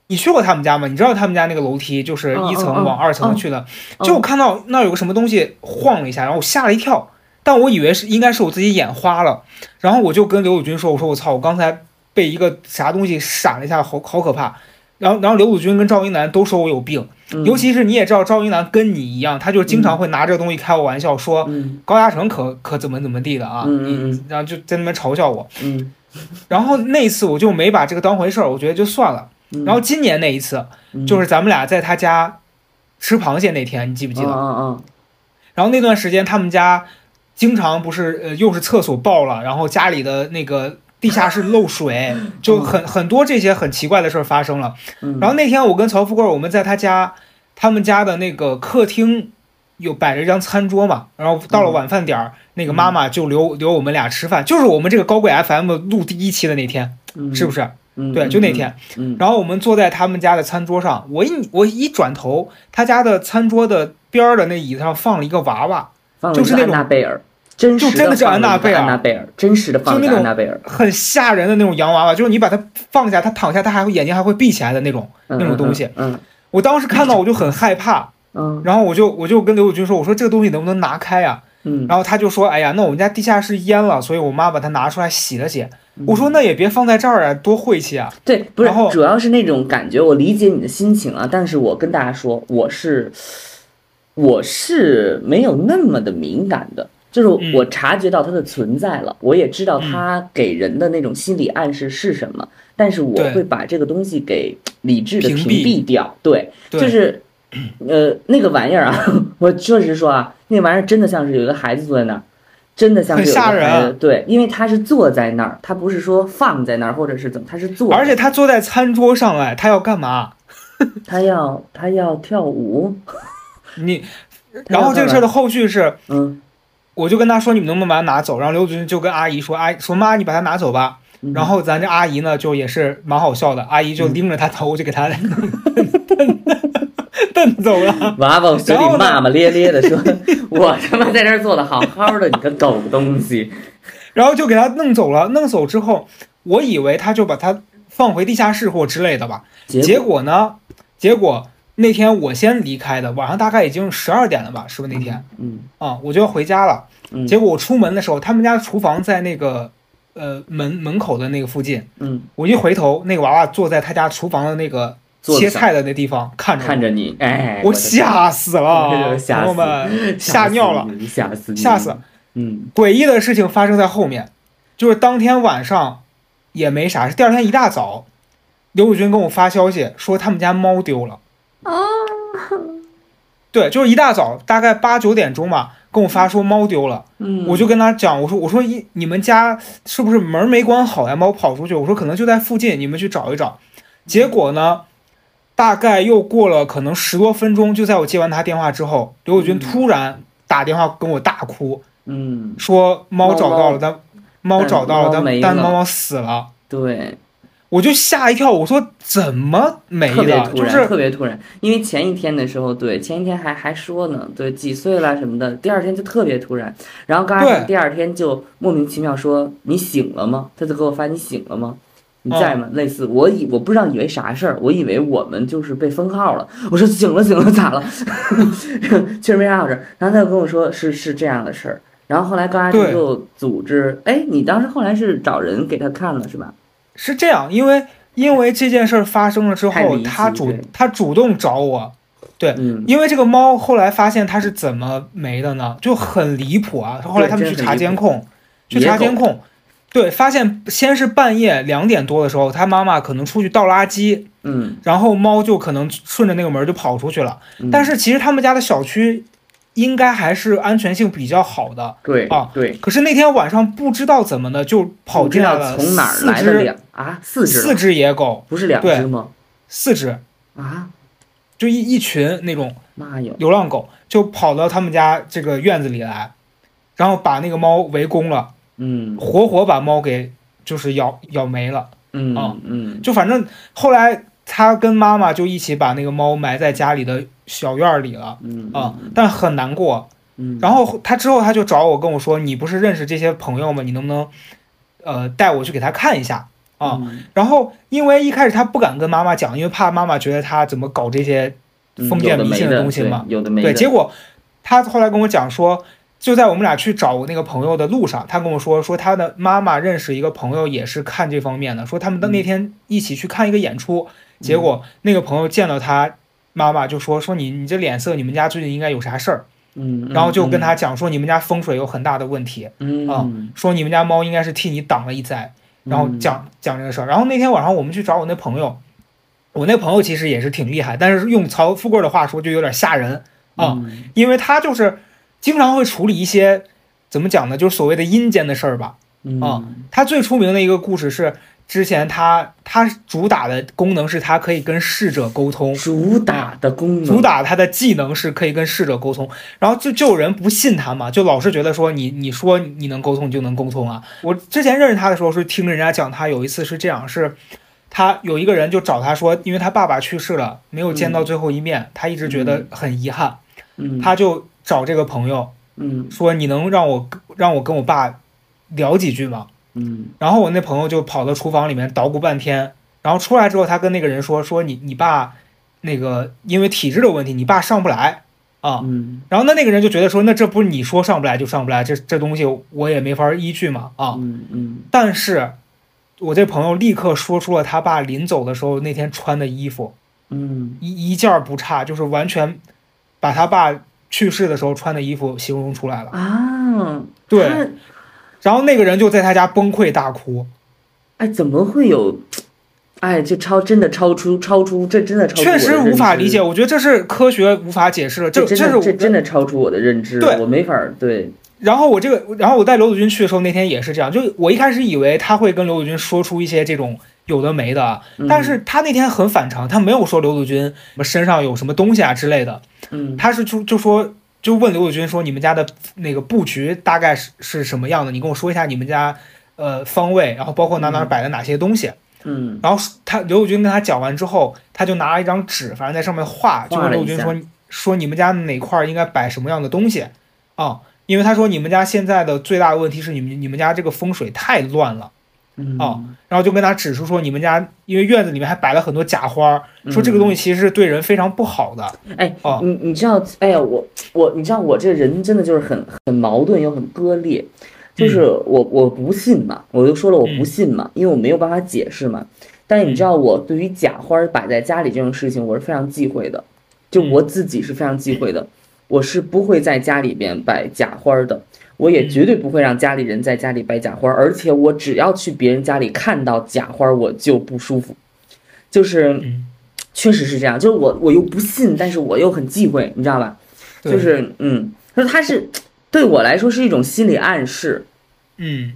你去过他们家吗？你知道他们家那个楼梯就是一层往二层去的，就看到那有个什么东西晃了一下，然后我吓了一跳，但我以为是应该是我自己眼花了，然后我就跟刘祖军说：“我说我操，我刚才被一个啥东西闪了一下，好好可怕。”然后然后刘祖军跟赵英男都说我有病，尤其是你也知道赵英男跟你一样，他就经常会拿这个东西开我玩笑，说高嘉诚可可怎么怎么地的啊，然后就在那边嘲笑我。然后那次我就没把这个当回事儿，我觉得就算了。然后今年那一次，就是咱们俩在他家吃螃蟹那天，你记不记得？嗯嗯。然后那段时间他们家经常不是呃又是厕所爆了，然后家里的那个地下室漏水，就很很多这些很奇怪的事儿发生了。然后那天我跟曹富贵我们在他家，他们家的那个客厅有摆着一张餐桌嘛，然后到了晚饭点儿，那个妈妈就留留我们俩吃饭，就是我们这个高贵 FM 录第一期的那天，是不是？对，就那天，然后我们坐在他们家的餐桌上，我一我一转头，他家的餐桌的边儿的那椅子上放了一个娃娃，就是那种真就真的叫安娜贝尔，安娜贝尔，真实的放那种安娜贝尔，很吓人的那种洋娃娃，就是你把它放下，它躺下，它还会眼睛还会闭起来的那种那种东西。嗯，我当时看到我就很害怕，嗯，然后我就我就跟刘友军说，我说这个东西能不能拿开呀？嗯，然后他就说，哎呀，那我们家地下室淹了，所以我妈把它拿出来洗了洗。我说那也别放在这儿啊，多晦气啊！对，不是，主要是那种感觉，我理解你的心情啊。但是我跟大家说，我是我是没有那么的敏感的，就是我察觉到它的存在了，我也知道它给人的那种心理暗示是什么，但是我会把这个东西给理智的屏蔽掉。对，就是呃那个玩意儿啊，我确实说啊，那玩意儿真的像是有一个孩子坐在那儿。真的像是吓人，对，因为他是坐在那儿，他不是说放在那儿或者是怎么，他是坐，而且他坐在餐桌上哎，他要干嘛？他要他要跳舞。你，然后这个事儿的后续是，嗯，我就跟他说，你们能不能把它拿走？然后刘子君就跟阿姨说，阿姨说妈，你把它拿走吧。然后咱这阿姨呢，就也是蛮好笑的，阿姨就拎着他头就给他。蹬走了，娃娃嘴里骂骂咧咧的说：“我他妈在这儿坐的好好的，你个狗东西。”然后就给他弄走了。弄走之后，我以为他就把他放回地下室或之类的吧。结果呢？结果那天我先离开的，晚上大概已经十二点了吧？是不是那天？嗯啊，我就要回家了。结果我出门的时候，他们家厨房在那个呃门门口的那个附近。嗯，我一回头，那个娃娃坐在他家厨房的那个。切菜的那地方看着看着你，哎，我吓死了，朋友们吓尿了，吓死吓死。嗯，诡异的事情发生在后面，就是当天晚上也没啥，是第二天一大早，刘宇军跟我发消息说他们家猫丢了。啊，对，就是一大早，大概八九点钟吧，跟我发说猫丢了。嗯，我就跟他讲，我说我说一你们家是不是门没关好呀？猫跑出去，我说可能就在附近，你们去找一找。结果呢？大概又过了可能十多分钟，就在我接完他电话之后，刘友军突然打电话跟我大哭，嗯，说猫找到了，但猫找到了，但但猫猫死了。对，我就吓一跳，我说怎么没了？就是特别突然，因为前一天的时候，对，前一天还还说呢，对，几岁了什么的，第二天就特别突然，然后刚开始第二天就莫名其妙说你醒了吗？他就给我发你醒了吗？你在吗？类似我以我不知道以为啥事儿，我以为我们就是被封号了。我说醒了醒了咋了？确实没啥好事儿。然后他就跟我说是是这样的事儿。然后后来高阿姨就组织，哎，你当时后来是找人给他看了是吧？是这样，因为因为这件事儿发生了之后，他主他主动找我，对，因为这个猫后来发现它是怎么没的呢？就很离谱啊！后来他们去查监控，去查监控。对，发现先是半夜两点多的时候，他妈妈可能出去倒垃圾，嗯，然后猫就可能顺着那个门就跑出去了。但是其实他们家的小区应该还是安全性比较好的，对啊，对。可是那天晚上不知道怎么的就跑进来了从哪儿来的两啊四只四只野狗，不是两只吗？四只。啊，就一一群那种妈呀流浪狗就跑到他们家这个院子里来，然后把那个猫围攻了。嗯，活活把猫给就是咬咬没了，嗯啊，嗯，就反正后来他跟妈妈就一起把那个猫埋在家里的小院里了，嗯啊，但很难过，嗯，然后他之后他就找我跟我说，你不是认识这些朋友吗？你能不能呃带我去给他看一下啊？然后因为一开始他不敢跟妈妈讲，因为怕妈妈觉得他怎么搞这些封建迷信的东西嘛，有的没对，结果他后来跟我讲说。就在我们俩去找我那个朋友的路上，他跟我说，说他的妈妈认识一个朋友，也是看这方面的。说他们的那天一起去看一个演出，结果那个朋友见到他妈妈，就说说你你这脸色，你们家最近应该有啥事儿？嗯，然后就跟他讲说你们家风水有很大的问题，啊，说你们家猫应该是替你挡了一灾，然后讲讲这个事儿。然后那天晚上我们去找我那朋友，我那朋友其实也是挺厉害，但是用曹富贵的话说就有点吓人啊，因为他就是经常会处理一些怎么讲呢，就是所谓的阴间的事儿吧。啊，他最出名的一个故事是。之前他他主打的功能是，他可以跟逝者沟通。主打的功能，主打他的技能是可以跟逝者沟通。然后就就有人不信他嘛，就老是觉得说你你说你能沟通你就能沟通啊。我之前认识他的时候是听人家讲，他有一次是这样，是他有一个人就找他说，因为他爸爸去世了，没有见到最后一面，他一直觉得很遗憾。嗯，他就找这个朋友，嗯，说你能让我让我跟我爸聊几句吗？嗯，然后我那朋友就跑到厨房里面捣鼓半天，然后出来之后，他跟那个人说：“说你你爸，那个因为体质的问题，你爸上不来啊。”嗯，然后那那个人就觉得说：“那这不是你说上不来就上不来，这这东西我也没法依据嘛啊。”嗯嗯。但是，我这朋友立刻说出了他爸临走的时候那天穿的衣服，嗯，一一件不差，就是完全把他爸去世的时候穿的衣服形容出来了啊。对。然后那个人就在他家崩溃大哭，哎，怎么会有？哎，这超真的超出超出，这真的超出确实无法理解。我觉得这是科学无法解释的，这这是这真的超出我的认知，对我没法对。然后我这个，然后我带刘子君去的时候，那天也是这样，就我一开始以为他会跟刘子君说出一些这种有的没的，但是他那天很反常，他没有说刘子君什么身上有什么东西啊之类的，嗯，他是就就说。就问刘子君说：“你们家的那个布局大概是是什么样的？你跟我说一下你们家，呃，方位，然后包括哪哪摆了哪些东西。”嗯，然后他刘子君跟他讲完之后，他就拿了一张纸，反正在上面画，就问刘子君说：“说你们家哪块应该摆什么样的东西？”啊，因为他说你们家现在的最大的问题是你们你们家这个风水太乱了。啊，然后就跟他指出说，你们家因为院子里面还摆了很多假花，说这个东西其实是对人非常不好的。哎，你你知道，哎呀，我我你知道我这人真的就是很很矛盾又很割裂，就是我我不信嘛，我就说了我不信嘛，因为我没有办法解释嘛。但是你知道，我对于假花摆在家里这种事情，我是非常忌讳的，就我自己是非常忌讳的，我是不会在家里边摆假花的。我也绝对不会让家里人在家里摆假花，而且我只要去别人家里看到假花，我就不舒服。就是，确实是这样。就是我我又不信，但是我又很忌讳，你知道吧？就是，嗯，说他是对我来说是一种心理暗示。嗯，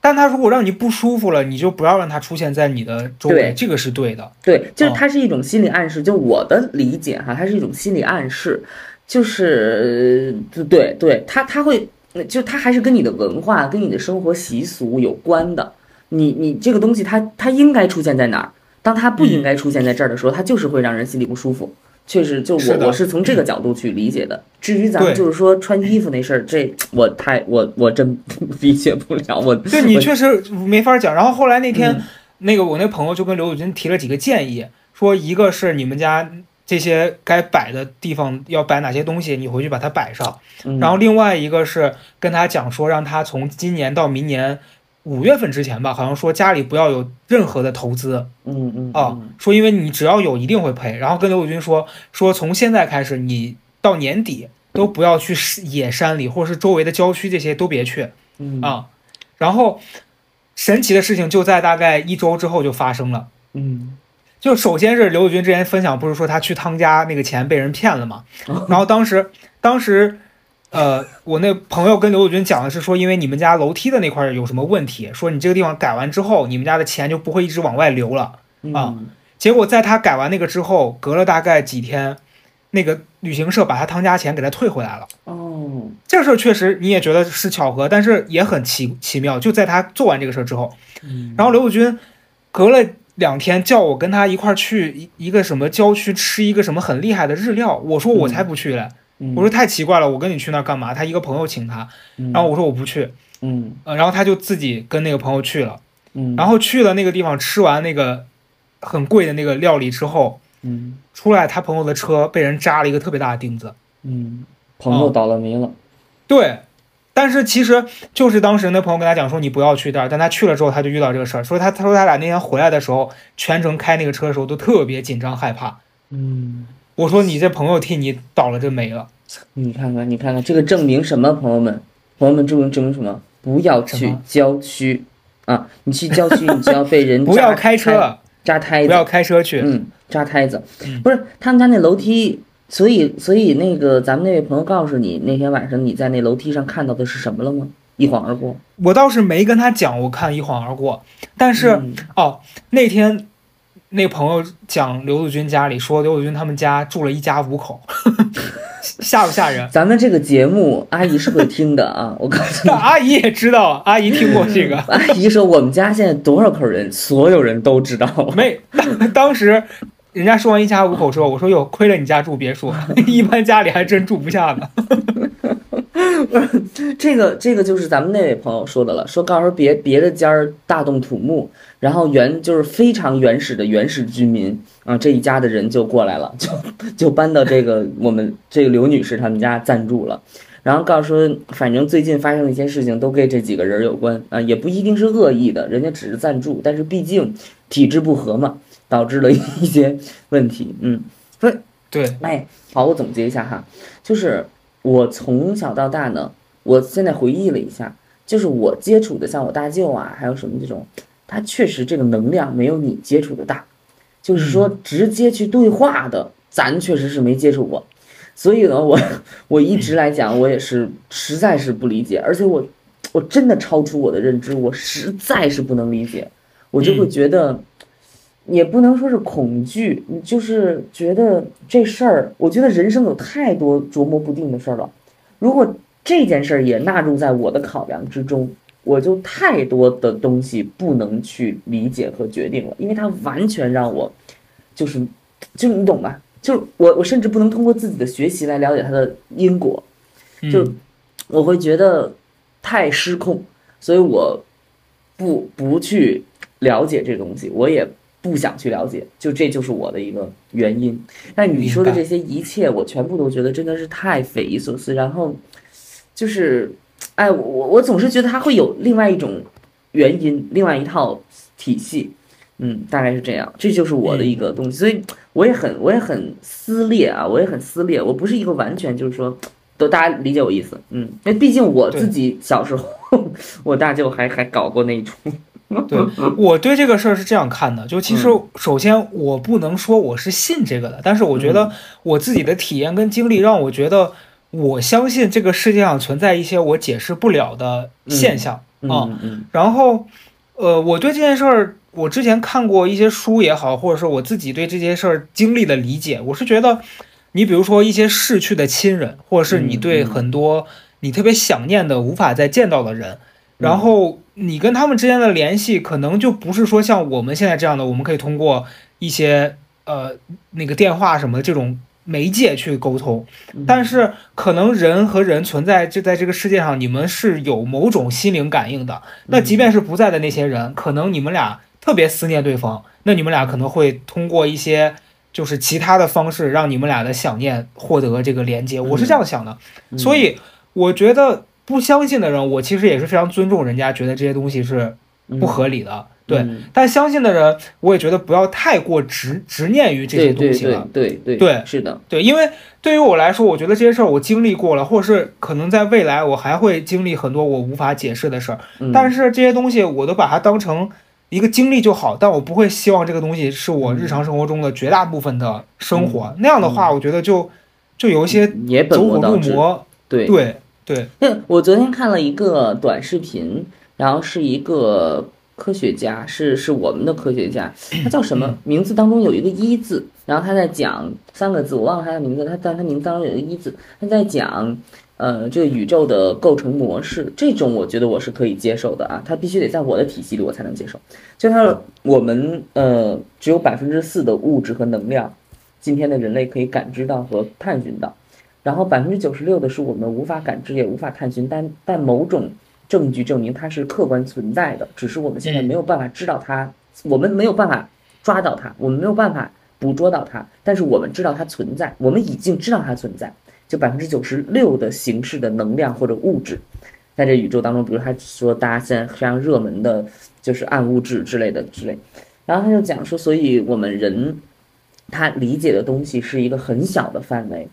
但他如果让你不舒服了，你就不要让他出现在你的周围，这个是对的。对，就是它是一种心理暗示。就我的理解哈，它是一种心理暗示。就是，对对，他他会。那就它还是跟你的文化、跟你的生活习俗有关的。你你这个东西，它它应该出现在哪儿？当它不应该出现在这儿的时候，它就是会让人心里不舒服。确实，就我我是从这个角度去理解的。至于咱们就是说穿衣服那事儿，这我太我我真 理解不了。我对你确实没法讲。然后后来那天，那个我那朋友就跟刘宇君提了几个建议，说一个是你们家。这些该摆的地方要摆哪些东西，你回去把它摆上。然后另外一个是跟他讲说，让他从今年到明年五月份之前吧，好像说家里不要有任何的投资。嗯嗯啊，说因为你只要有一定会赔。然后跟刘宇军说，说从现在开始，你到年底都不要去野山里或者是周围的郊区，这些都别去。啊，然后神奇的事情就在大概一周之后就发生了。嗯。就首先是刘子君之前分享，不是说他去汤家那个钱被人骗了嘛？然后当时，当时，呃，我那朋友跟刘子君讲的是说，因为你们家楼梯的那块有什么问题，说你这个地方改完之后，你们家的钱就不会一直往外流了啊。结果在他改完那个之后，隔了大概几天，那个旅行社把他汤家钱给他退回来了。哦，这事儿确实你也觉得是巧合，但是也很奇奇妙。就在他做完这个事儿之后，然后刘子君隔了。两天叫我跟他一块儿去一一个什么郊区吃一个什么很厉害的日料，我说我才不去嘞，我说太奇怪了，我跟你去那儿干嘛？他一个朋友请他，然后我说我不去，嗯，呃，然后他就自己跟那个朋友去了，嗯，然后去了那个地方吃完那个很贵的那个料理之后，嗯，出来他朋友的车被人扎了一个特别大的钉子，嗯，朋友倒了霉了，对。但是其实就是当时那朋友跟他讲说你不要去那儿，但他去了之后他就遇到这个事儿，说他他说他俩那天回来的时候，全程开那个车的时候都特别紧张害怕。嗯，我说你这朋友替你倒了这霉了。你看看你看看这个证明什么？朋友们，朋友们证明证明什么？不要去郊区啊！你去郊区，你就要被人 不要开车扎胎，不要开车去。嗯，扎胎子，不是他们家那楼梯，所以所以那个咱们那位朋友告诉你，那天晚上你在那楼梯上看到的是什么了吗？一晃而过。我倒是没跟他讲，我看一晃而过，但是哦，那天。那朋友讲刘子君家里说刘子君他们家住了一家五口，吓不吓人？咱们这个节目阿姨是会听的啊，我告诉你，阿姨也知道，阿姨听过这个。阿姨说我们家现在多少口人，所有人都知道。没，当时人家说完一家五口之后，我说哟，亏了你家住别墅，一般家里还真住不下呢。这个这个就是咱们那位朋友说的了，说告诉别别的家大动土木，然后原就是非常原始的原始居民啊，这一家的人就过来了，就就搬到这个我们这个刘女士他们家暂住了，然后告诉说，反正最近发生的一些事情都跟这几个人有关啊，也不一定是恶意的，人家只是暂住，但是毕竟体制不合嘛，导致了一些问题，嗯，所以对，哎，好，我总结一下哈，就是。我从小到大呢，我现在回忆了一下，就是我接触的，像我大舅啊，还有什么这种，他确实这个能量没有你接触的大，就是说直接去对话的，咱确实是没接触过，所以呢，我我一直来讲，我也是实在是不理解，而且我我真的超出我的认知，我实在是不能理解，我就会觉得。也不能说是恐惧，就是觉得这事儿，我觉得人生有太多琢磨不定的事儿了。如果这件事儿也纳入在我的考量之中，我就太多的东西不能去理解和决定了，因为它完全让我，就是，就你懂吧？就是我我甚至不能通过自己的学习来了解它的因果，就我会觉得太失控，所以我不不去了解这东西，我也。不想去了解，就这就是我的一个原因。但你说的这些一切，我全部都觉得真的是太匪夷所思。然后，就是，哎，我我总是觉得它会有另外一种原因，另外一套体系。嗯，大概是这样。这就是我的一个东西，所以我也很我也很撕裂啊，我也很撕裂。我不是一个完全就是说，都大家理解我意思。嗯，因为毕竟我自己小时候，我大舅还 还搞过那种。对我对这个事儿是这样看的，就其实首先我不能说我是信这个的，但是我觉得我自己的体验跟经历让我觉得我相信这个世界上存在一些我解释不了的现象啊。然后，呃，我对这件事儿，我之前看过一些书也好，或者说我自己对这些事儿经历的理解，我是觉得，你比如说一些逝去的亲人，或者是你对很多你特别想念的无法再见到的人。然后你跟他们之间的联系，可能就不是说像我们现在这样的，我们可以通过一些呃那个电话什么的这种媒介去沟通。但是可能人和人存在就在这个世界上，你们是有某种心灵感应的。那即便是不在的那些人，可能你们俩特别思念对方，那你们俩可能会通过一些就是其他的方式，让你们俩的想念获得这个连接。我是这样想的，所以我觉得。不相信的人，我其实也是非常尊重人家，觉得这些东西是不合理的，对。但相信的人，我也觉得不要太过执执念于这些东西了，对对对，是的，对。因为对于我来说，我觉得这些事儿我经历过了，或者是可能在未来我还会经历很多我无法解释的事儿。但是这些东西我都把它当成一个经历就好，但我不会希望这个东西是我日常生活中的绝大部分的生活。那样的话，我觉得就就有一些走火入魔，对对。对，我昨天看了一个短视频，然后是一个科学家，是是我们的科学家，他叫什么名字？当中有一个一字，然后他在讲三个字，我忘了他的名字，他但他名字当中有一个一字，他在讲，呃，这个宇宙的构成模式，这种我觉得我是可以接受的啊，他必须得在我的体系里我才能接受。就他我们呃只有百分之四的物质和能量，今天的人类可以感知到和探寻到。然后百分之九十六的是我们无法感知也无法探寻，但但某种证据证明它是客观存在的，只是我们现在没有办法知道它，我们没有办法抓到它，我们没有办法捕捉到它，但是我们知道它存在，我们已经知道它存在。就百分之九十六的形式的能量或者物质，在这宇宙当中，比如他说大家现在非常热门的就是暗物质之类的之类，然后他就讲说，所以我们人他理解的东西是一个很小的范围。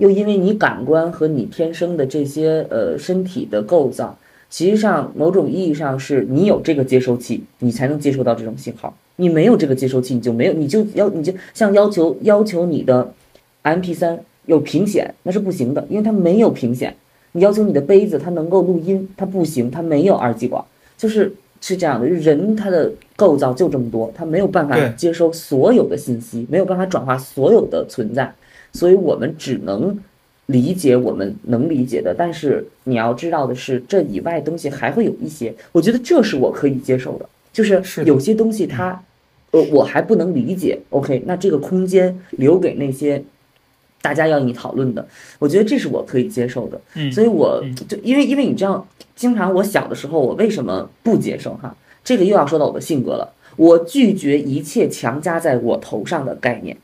又因为你感官和你天生的这些呃身体的构造，其实上某种意义上是你有这个接收器，你才能接收到这种信号。你没有这个接收器，你就没有，你就要你就像要求要求你的 M P 三有屏显，那是不行的，因为它没有屏显。你要求你的杯子它能够录音，它不行，它没有二极管，就是是这样的。人他的构造就这么多，他没有办法接收所有的信息，没有办法转化所有的存在，所以我们只能理解我们能理解的。但是你要知道的是，这以外东西还会有一些，我觉得这是我可以接受的，就是有些东西它，呃，我还不能理解。OK，那这个空间留给那些。大家要你讨论的，我觉得这是我可以接受的，嗯，所以我就因为因为你知道，经常我小的时候我为什么不接受哈？这个又要说到我的性格了，我拒绝一切强加在我头上的概念。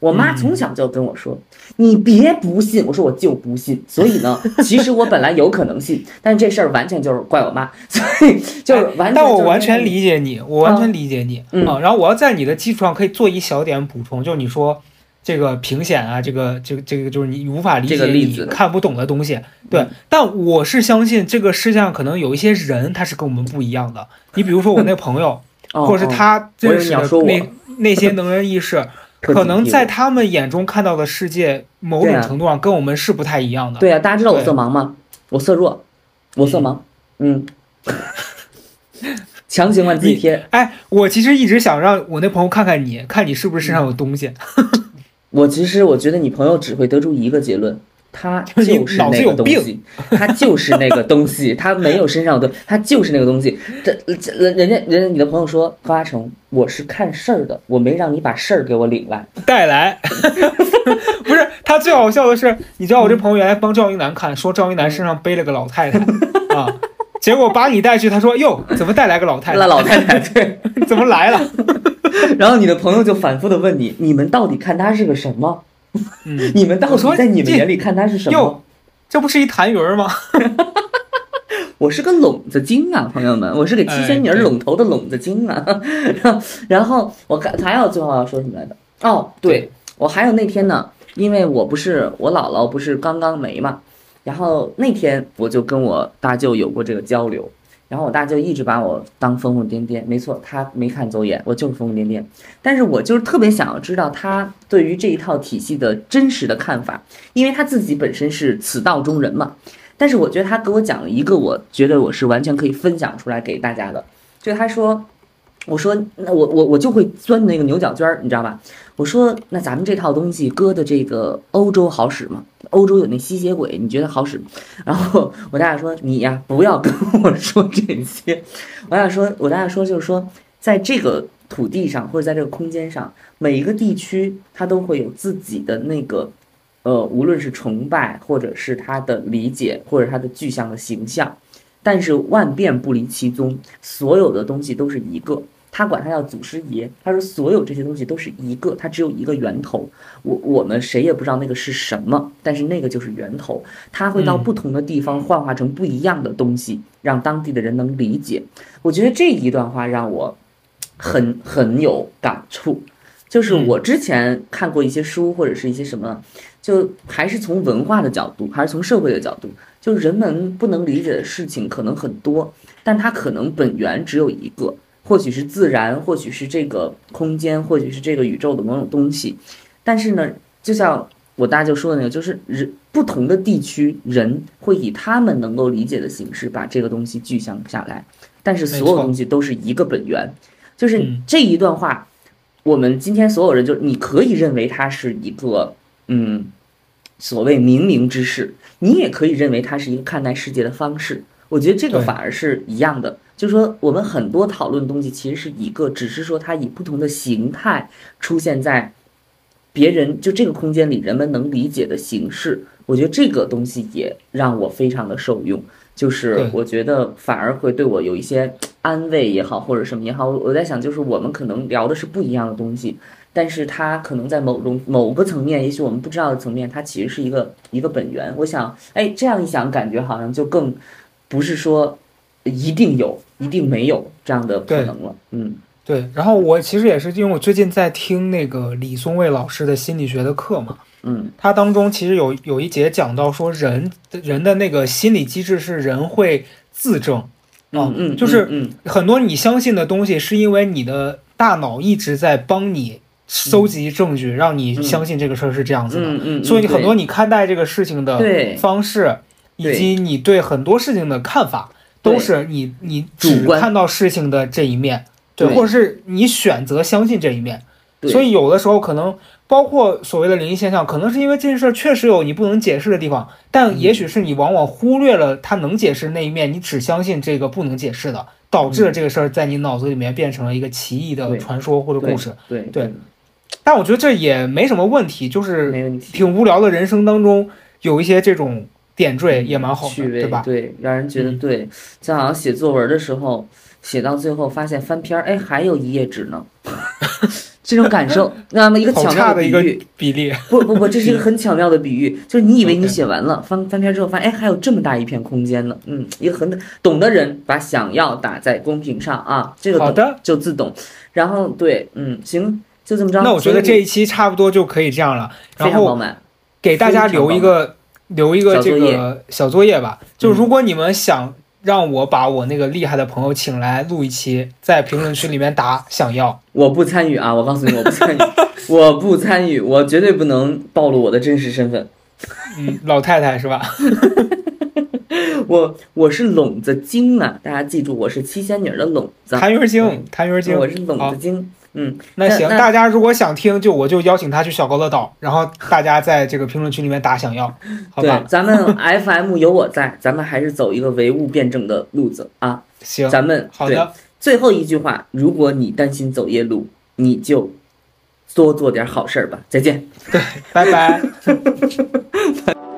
我妈从小就跟我说：“你别不信。”我说：“我就不信。”所以呢，其实我本来有可能信，但这事儿完全就是怪我妈，所以就是完。但我完全理解你，我完全理解你啊。然后我要在你的基础上可以做一小点补充，就是你说。这个平显啊，这个这个这个就是你无法理解、你看不懂的东西，对。但我是相信这个世界上可能有一些人，他是跟我们不一样的。你比如说我那朋友，或者是他认识的那那些能人异士，可能在他们眼中看到的世界，某种程度上跟我们是不太一样的。对啊，大家知道我色盲吗？我色弱，我色盲。嗯。强行往自己贴。哎，我其实一直想让我那朋友看看你，看你是不是身上有东西。我其实我觉得你朋友只会得出一个结论，他就是那个东西，他就是那个东西，他没有身上的，他就是那个东西。这这人人家人家你的朋友说，高阿成，我是看事儿的，我没让你把事儿给我领来 带来。不是他最好笑的是，你知道我这朋友原来帮赵云南看，说赵云南身上背了个老太太啊，结果把你带去，他说哟，怎么带来个老太太？老太太对，怎么来了？然后你的朋友就反复的问你：你们到底看他是个什么？你们到底在你们眼里看他是什么？这不是一痰盂吗？我是个笼子精啊，朋友们，我是个七仙女笼头的笼子精啊。然后我看还有最后要说什么来着？哦，对我还有那天呢，因为我不是我姥姥不是刚刚没嘛，然后那天我就跟我大舅有过这个交流。然后我大舅一直把我当疯疯癫癫，没错，他没看走眼，我就是疯疯癫癫。但是我就是特别想要知道他对于这一套体系的真实的看法，因为他自己本身是此道中人嘛。但是我觉得他给我讲了一个，我觉得我是完全可以分享出来给大家的，就他说。我说，那我我我就会钻那个牛角尖儿，你知道吧？我说，那咱们这套东西搁的这个欧洲好使吗？欧洲有那吸血鬼，你觉得好使？然后我大家说，你呀，不要跟我说这些。我想说，我大家说就是说，在这个土地上或者在这个空间上，每一个地区它都会有自己的那个，呃，无论是崇拜或者是他的理解或者他的具象的形象，但是万变不离其宗，所有的东西都是一个。他管他叫祖师爷，他说所有这些东西都是一个，它只有一个源头。我我们谁也不知道那个是什么，但是那个就是源头。他会到不同的地方幻化成不一样的东西，让当地的人能理解。我觉得这一段话让我很很有感触。就是我之前看过一些书或者是一些什么，就还是从文化的角度，还是从社会的角度，就人们不能理解的事情可能很多，但它可能本源只有一个。或许是自然，或许是这个空间，或许是这个宇宙的某种东西，但是呢，就像我大舅说的那个，就是人不同的地区人会以他们能够理解的形式把这个东西具象下来，但是所有东西都是一个本源，就是这一段话，我们今天所有人就你可以认为它是一个嗯所谓冥冥之事，你也可以认为它是一个看待世界的方式，我觉得这个反而是一样的。就是说，我们很多讨论的东西其实是一个，只是说它以不同的形态出现在别人就这个空间里，人们能理解的形式。我觉得这个东西也让我非常的受用，就是我觉得反而会对我有一些安慰也好，或者什么也好。我在想，就是我们可能聊的是不一样的东西，但是它可能在某种某个层面，也许我们不知道的层面，它其实是一个一个本源。我想，哎，这样一想，感觉好像就更不是说。一定有，一定没有这样的可能了。嗯，对。然后我其实也是因为我最近在听那个李松蔚老师的心理学的课嘛。嗯，他当中其实有有一节讲到说，人人的那个心理机制是人会自证。嗯嗯，就是嗯很多你相信的东西，是因为你的大脑一直在帮你搜集证据，让你相信这个事儿是这样子的。嗯嗯，所以很多你看待这个事情的方式，以及你对很多事情的看法，都是你你只看到事情的这一面，对，或者是你选择相信这一面。所以有的时候可能。包括所谓的灵异现象，可能是因为这件事确实有你不能解释的地方，但也许是你往往忽略了它能解释那一面，你只相信这个不能解释的，导致了这个事儿在你脑子里面变成了一个奇异的传说或者故事。对对。但我觉得这也没什么问题，就是挺无聊的人生当中有一些这种点缀也蛮好的，对吧？对，让人觉得对，就好像写作文的时候，写到最后发现翻篇儿，哎，还有一页纸呢。这种感受，那么一个巧妙的比喻，比例，不不不，这是一个很巧妙的比喻，就是你以为你写完了，翻翻篇之后发现，哎，还有这么大一片空间呢，嗯，一个很懂的人把想要打在公屏上啊，这个好的。就自懂，然后对，嗯，行，就这么着。那我觉得这一期差不多就可以这样了，然后给大家留一个留一个这个小作业吧，就如果你们想。让我把我那个厉害的朋友请来录一期，在评论区里面打想要，我不参与啊！我告诉你，我不参与，我不参与，我绝对不能暴露我的真实身份。嗯，老太太是吧？我我是笼子精啊！大家记住，我是七仙女的笼子。谭云精，谭云精，我是笼子精。嗯，那行，大家如果想听，就我就邀请他去小高乐岛，然后大家在这个评论区里面打想要，好吧？咱们 FM 有我在，咱们还是走一个唯物辩证的路子啊。行，咱们好的。最后一句话，如果你担心走夜路，你就多做点好事儿吧。再见。对，拜拜。拜。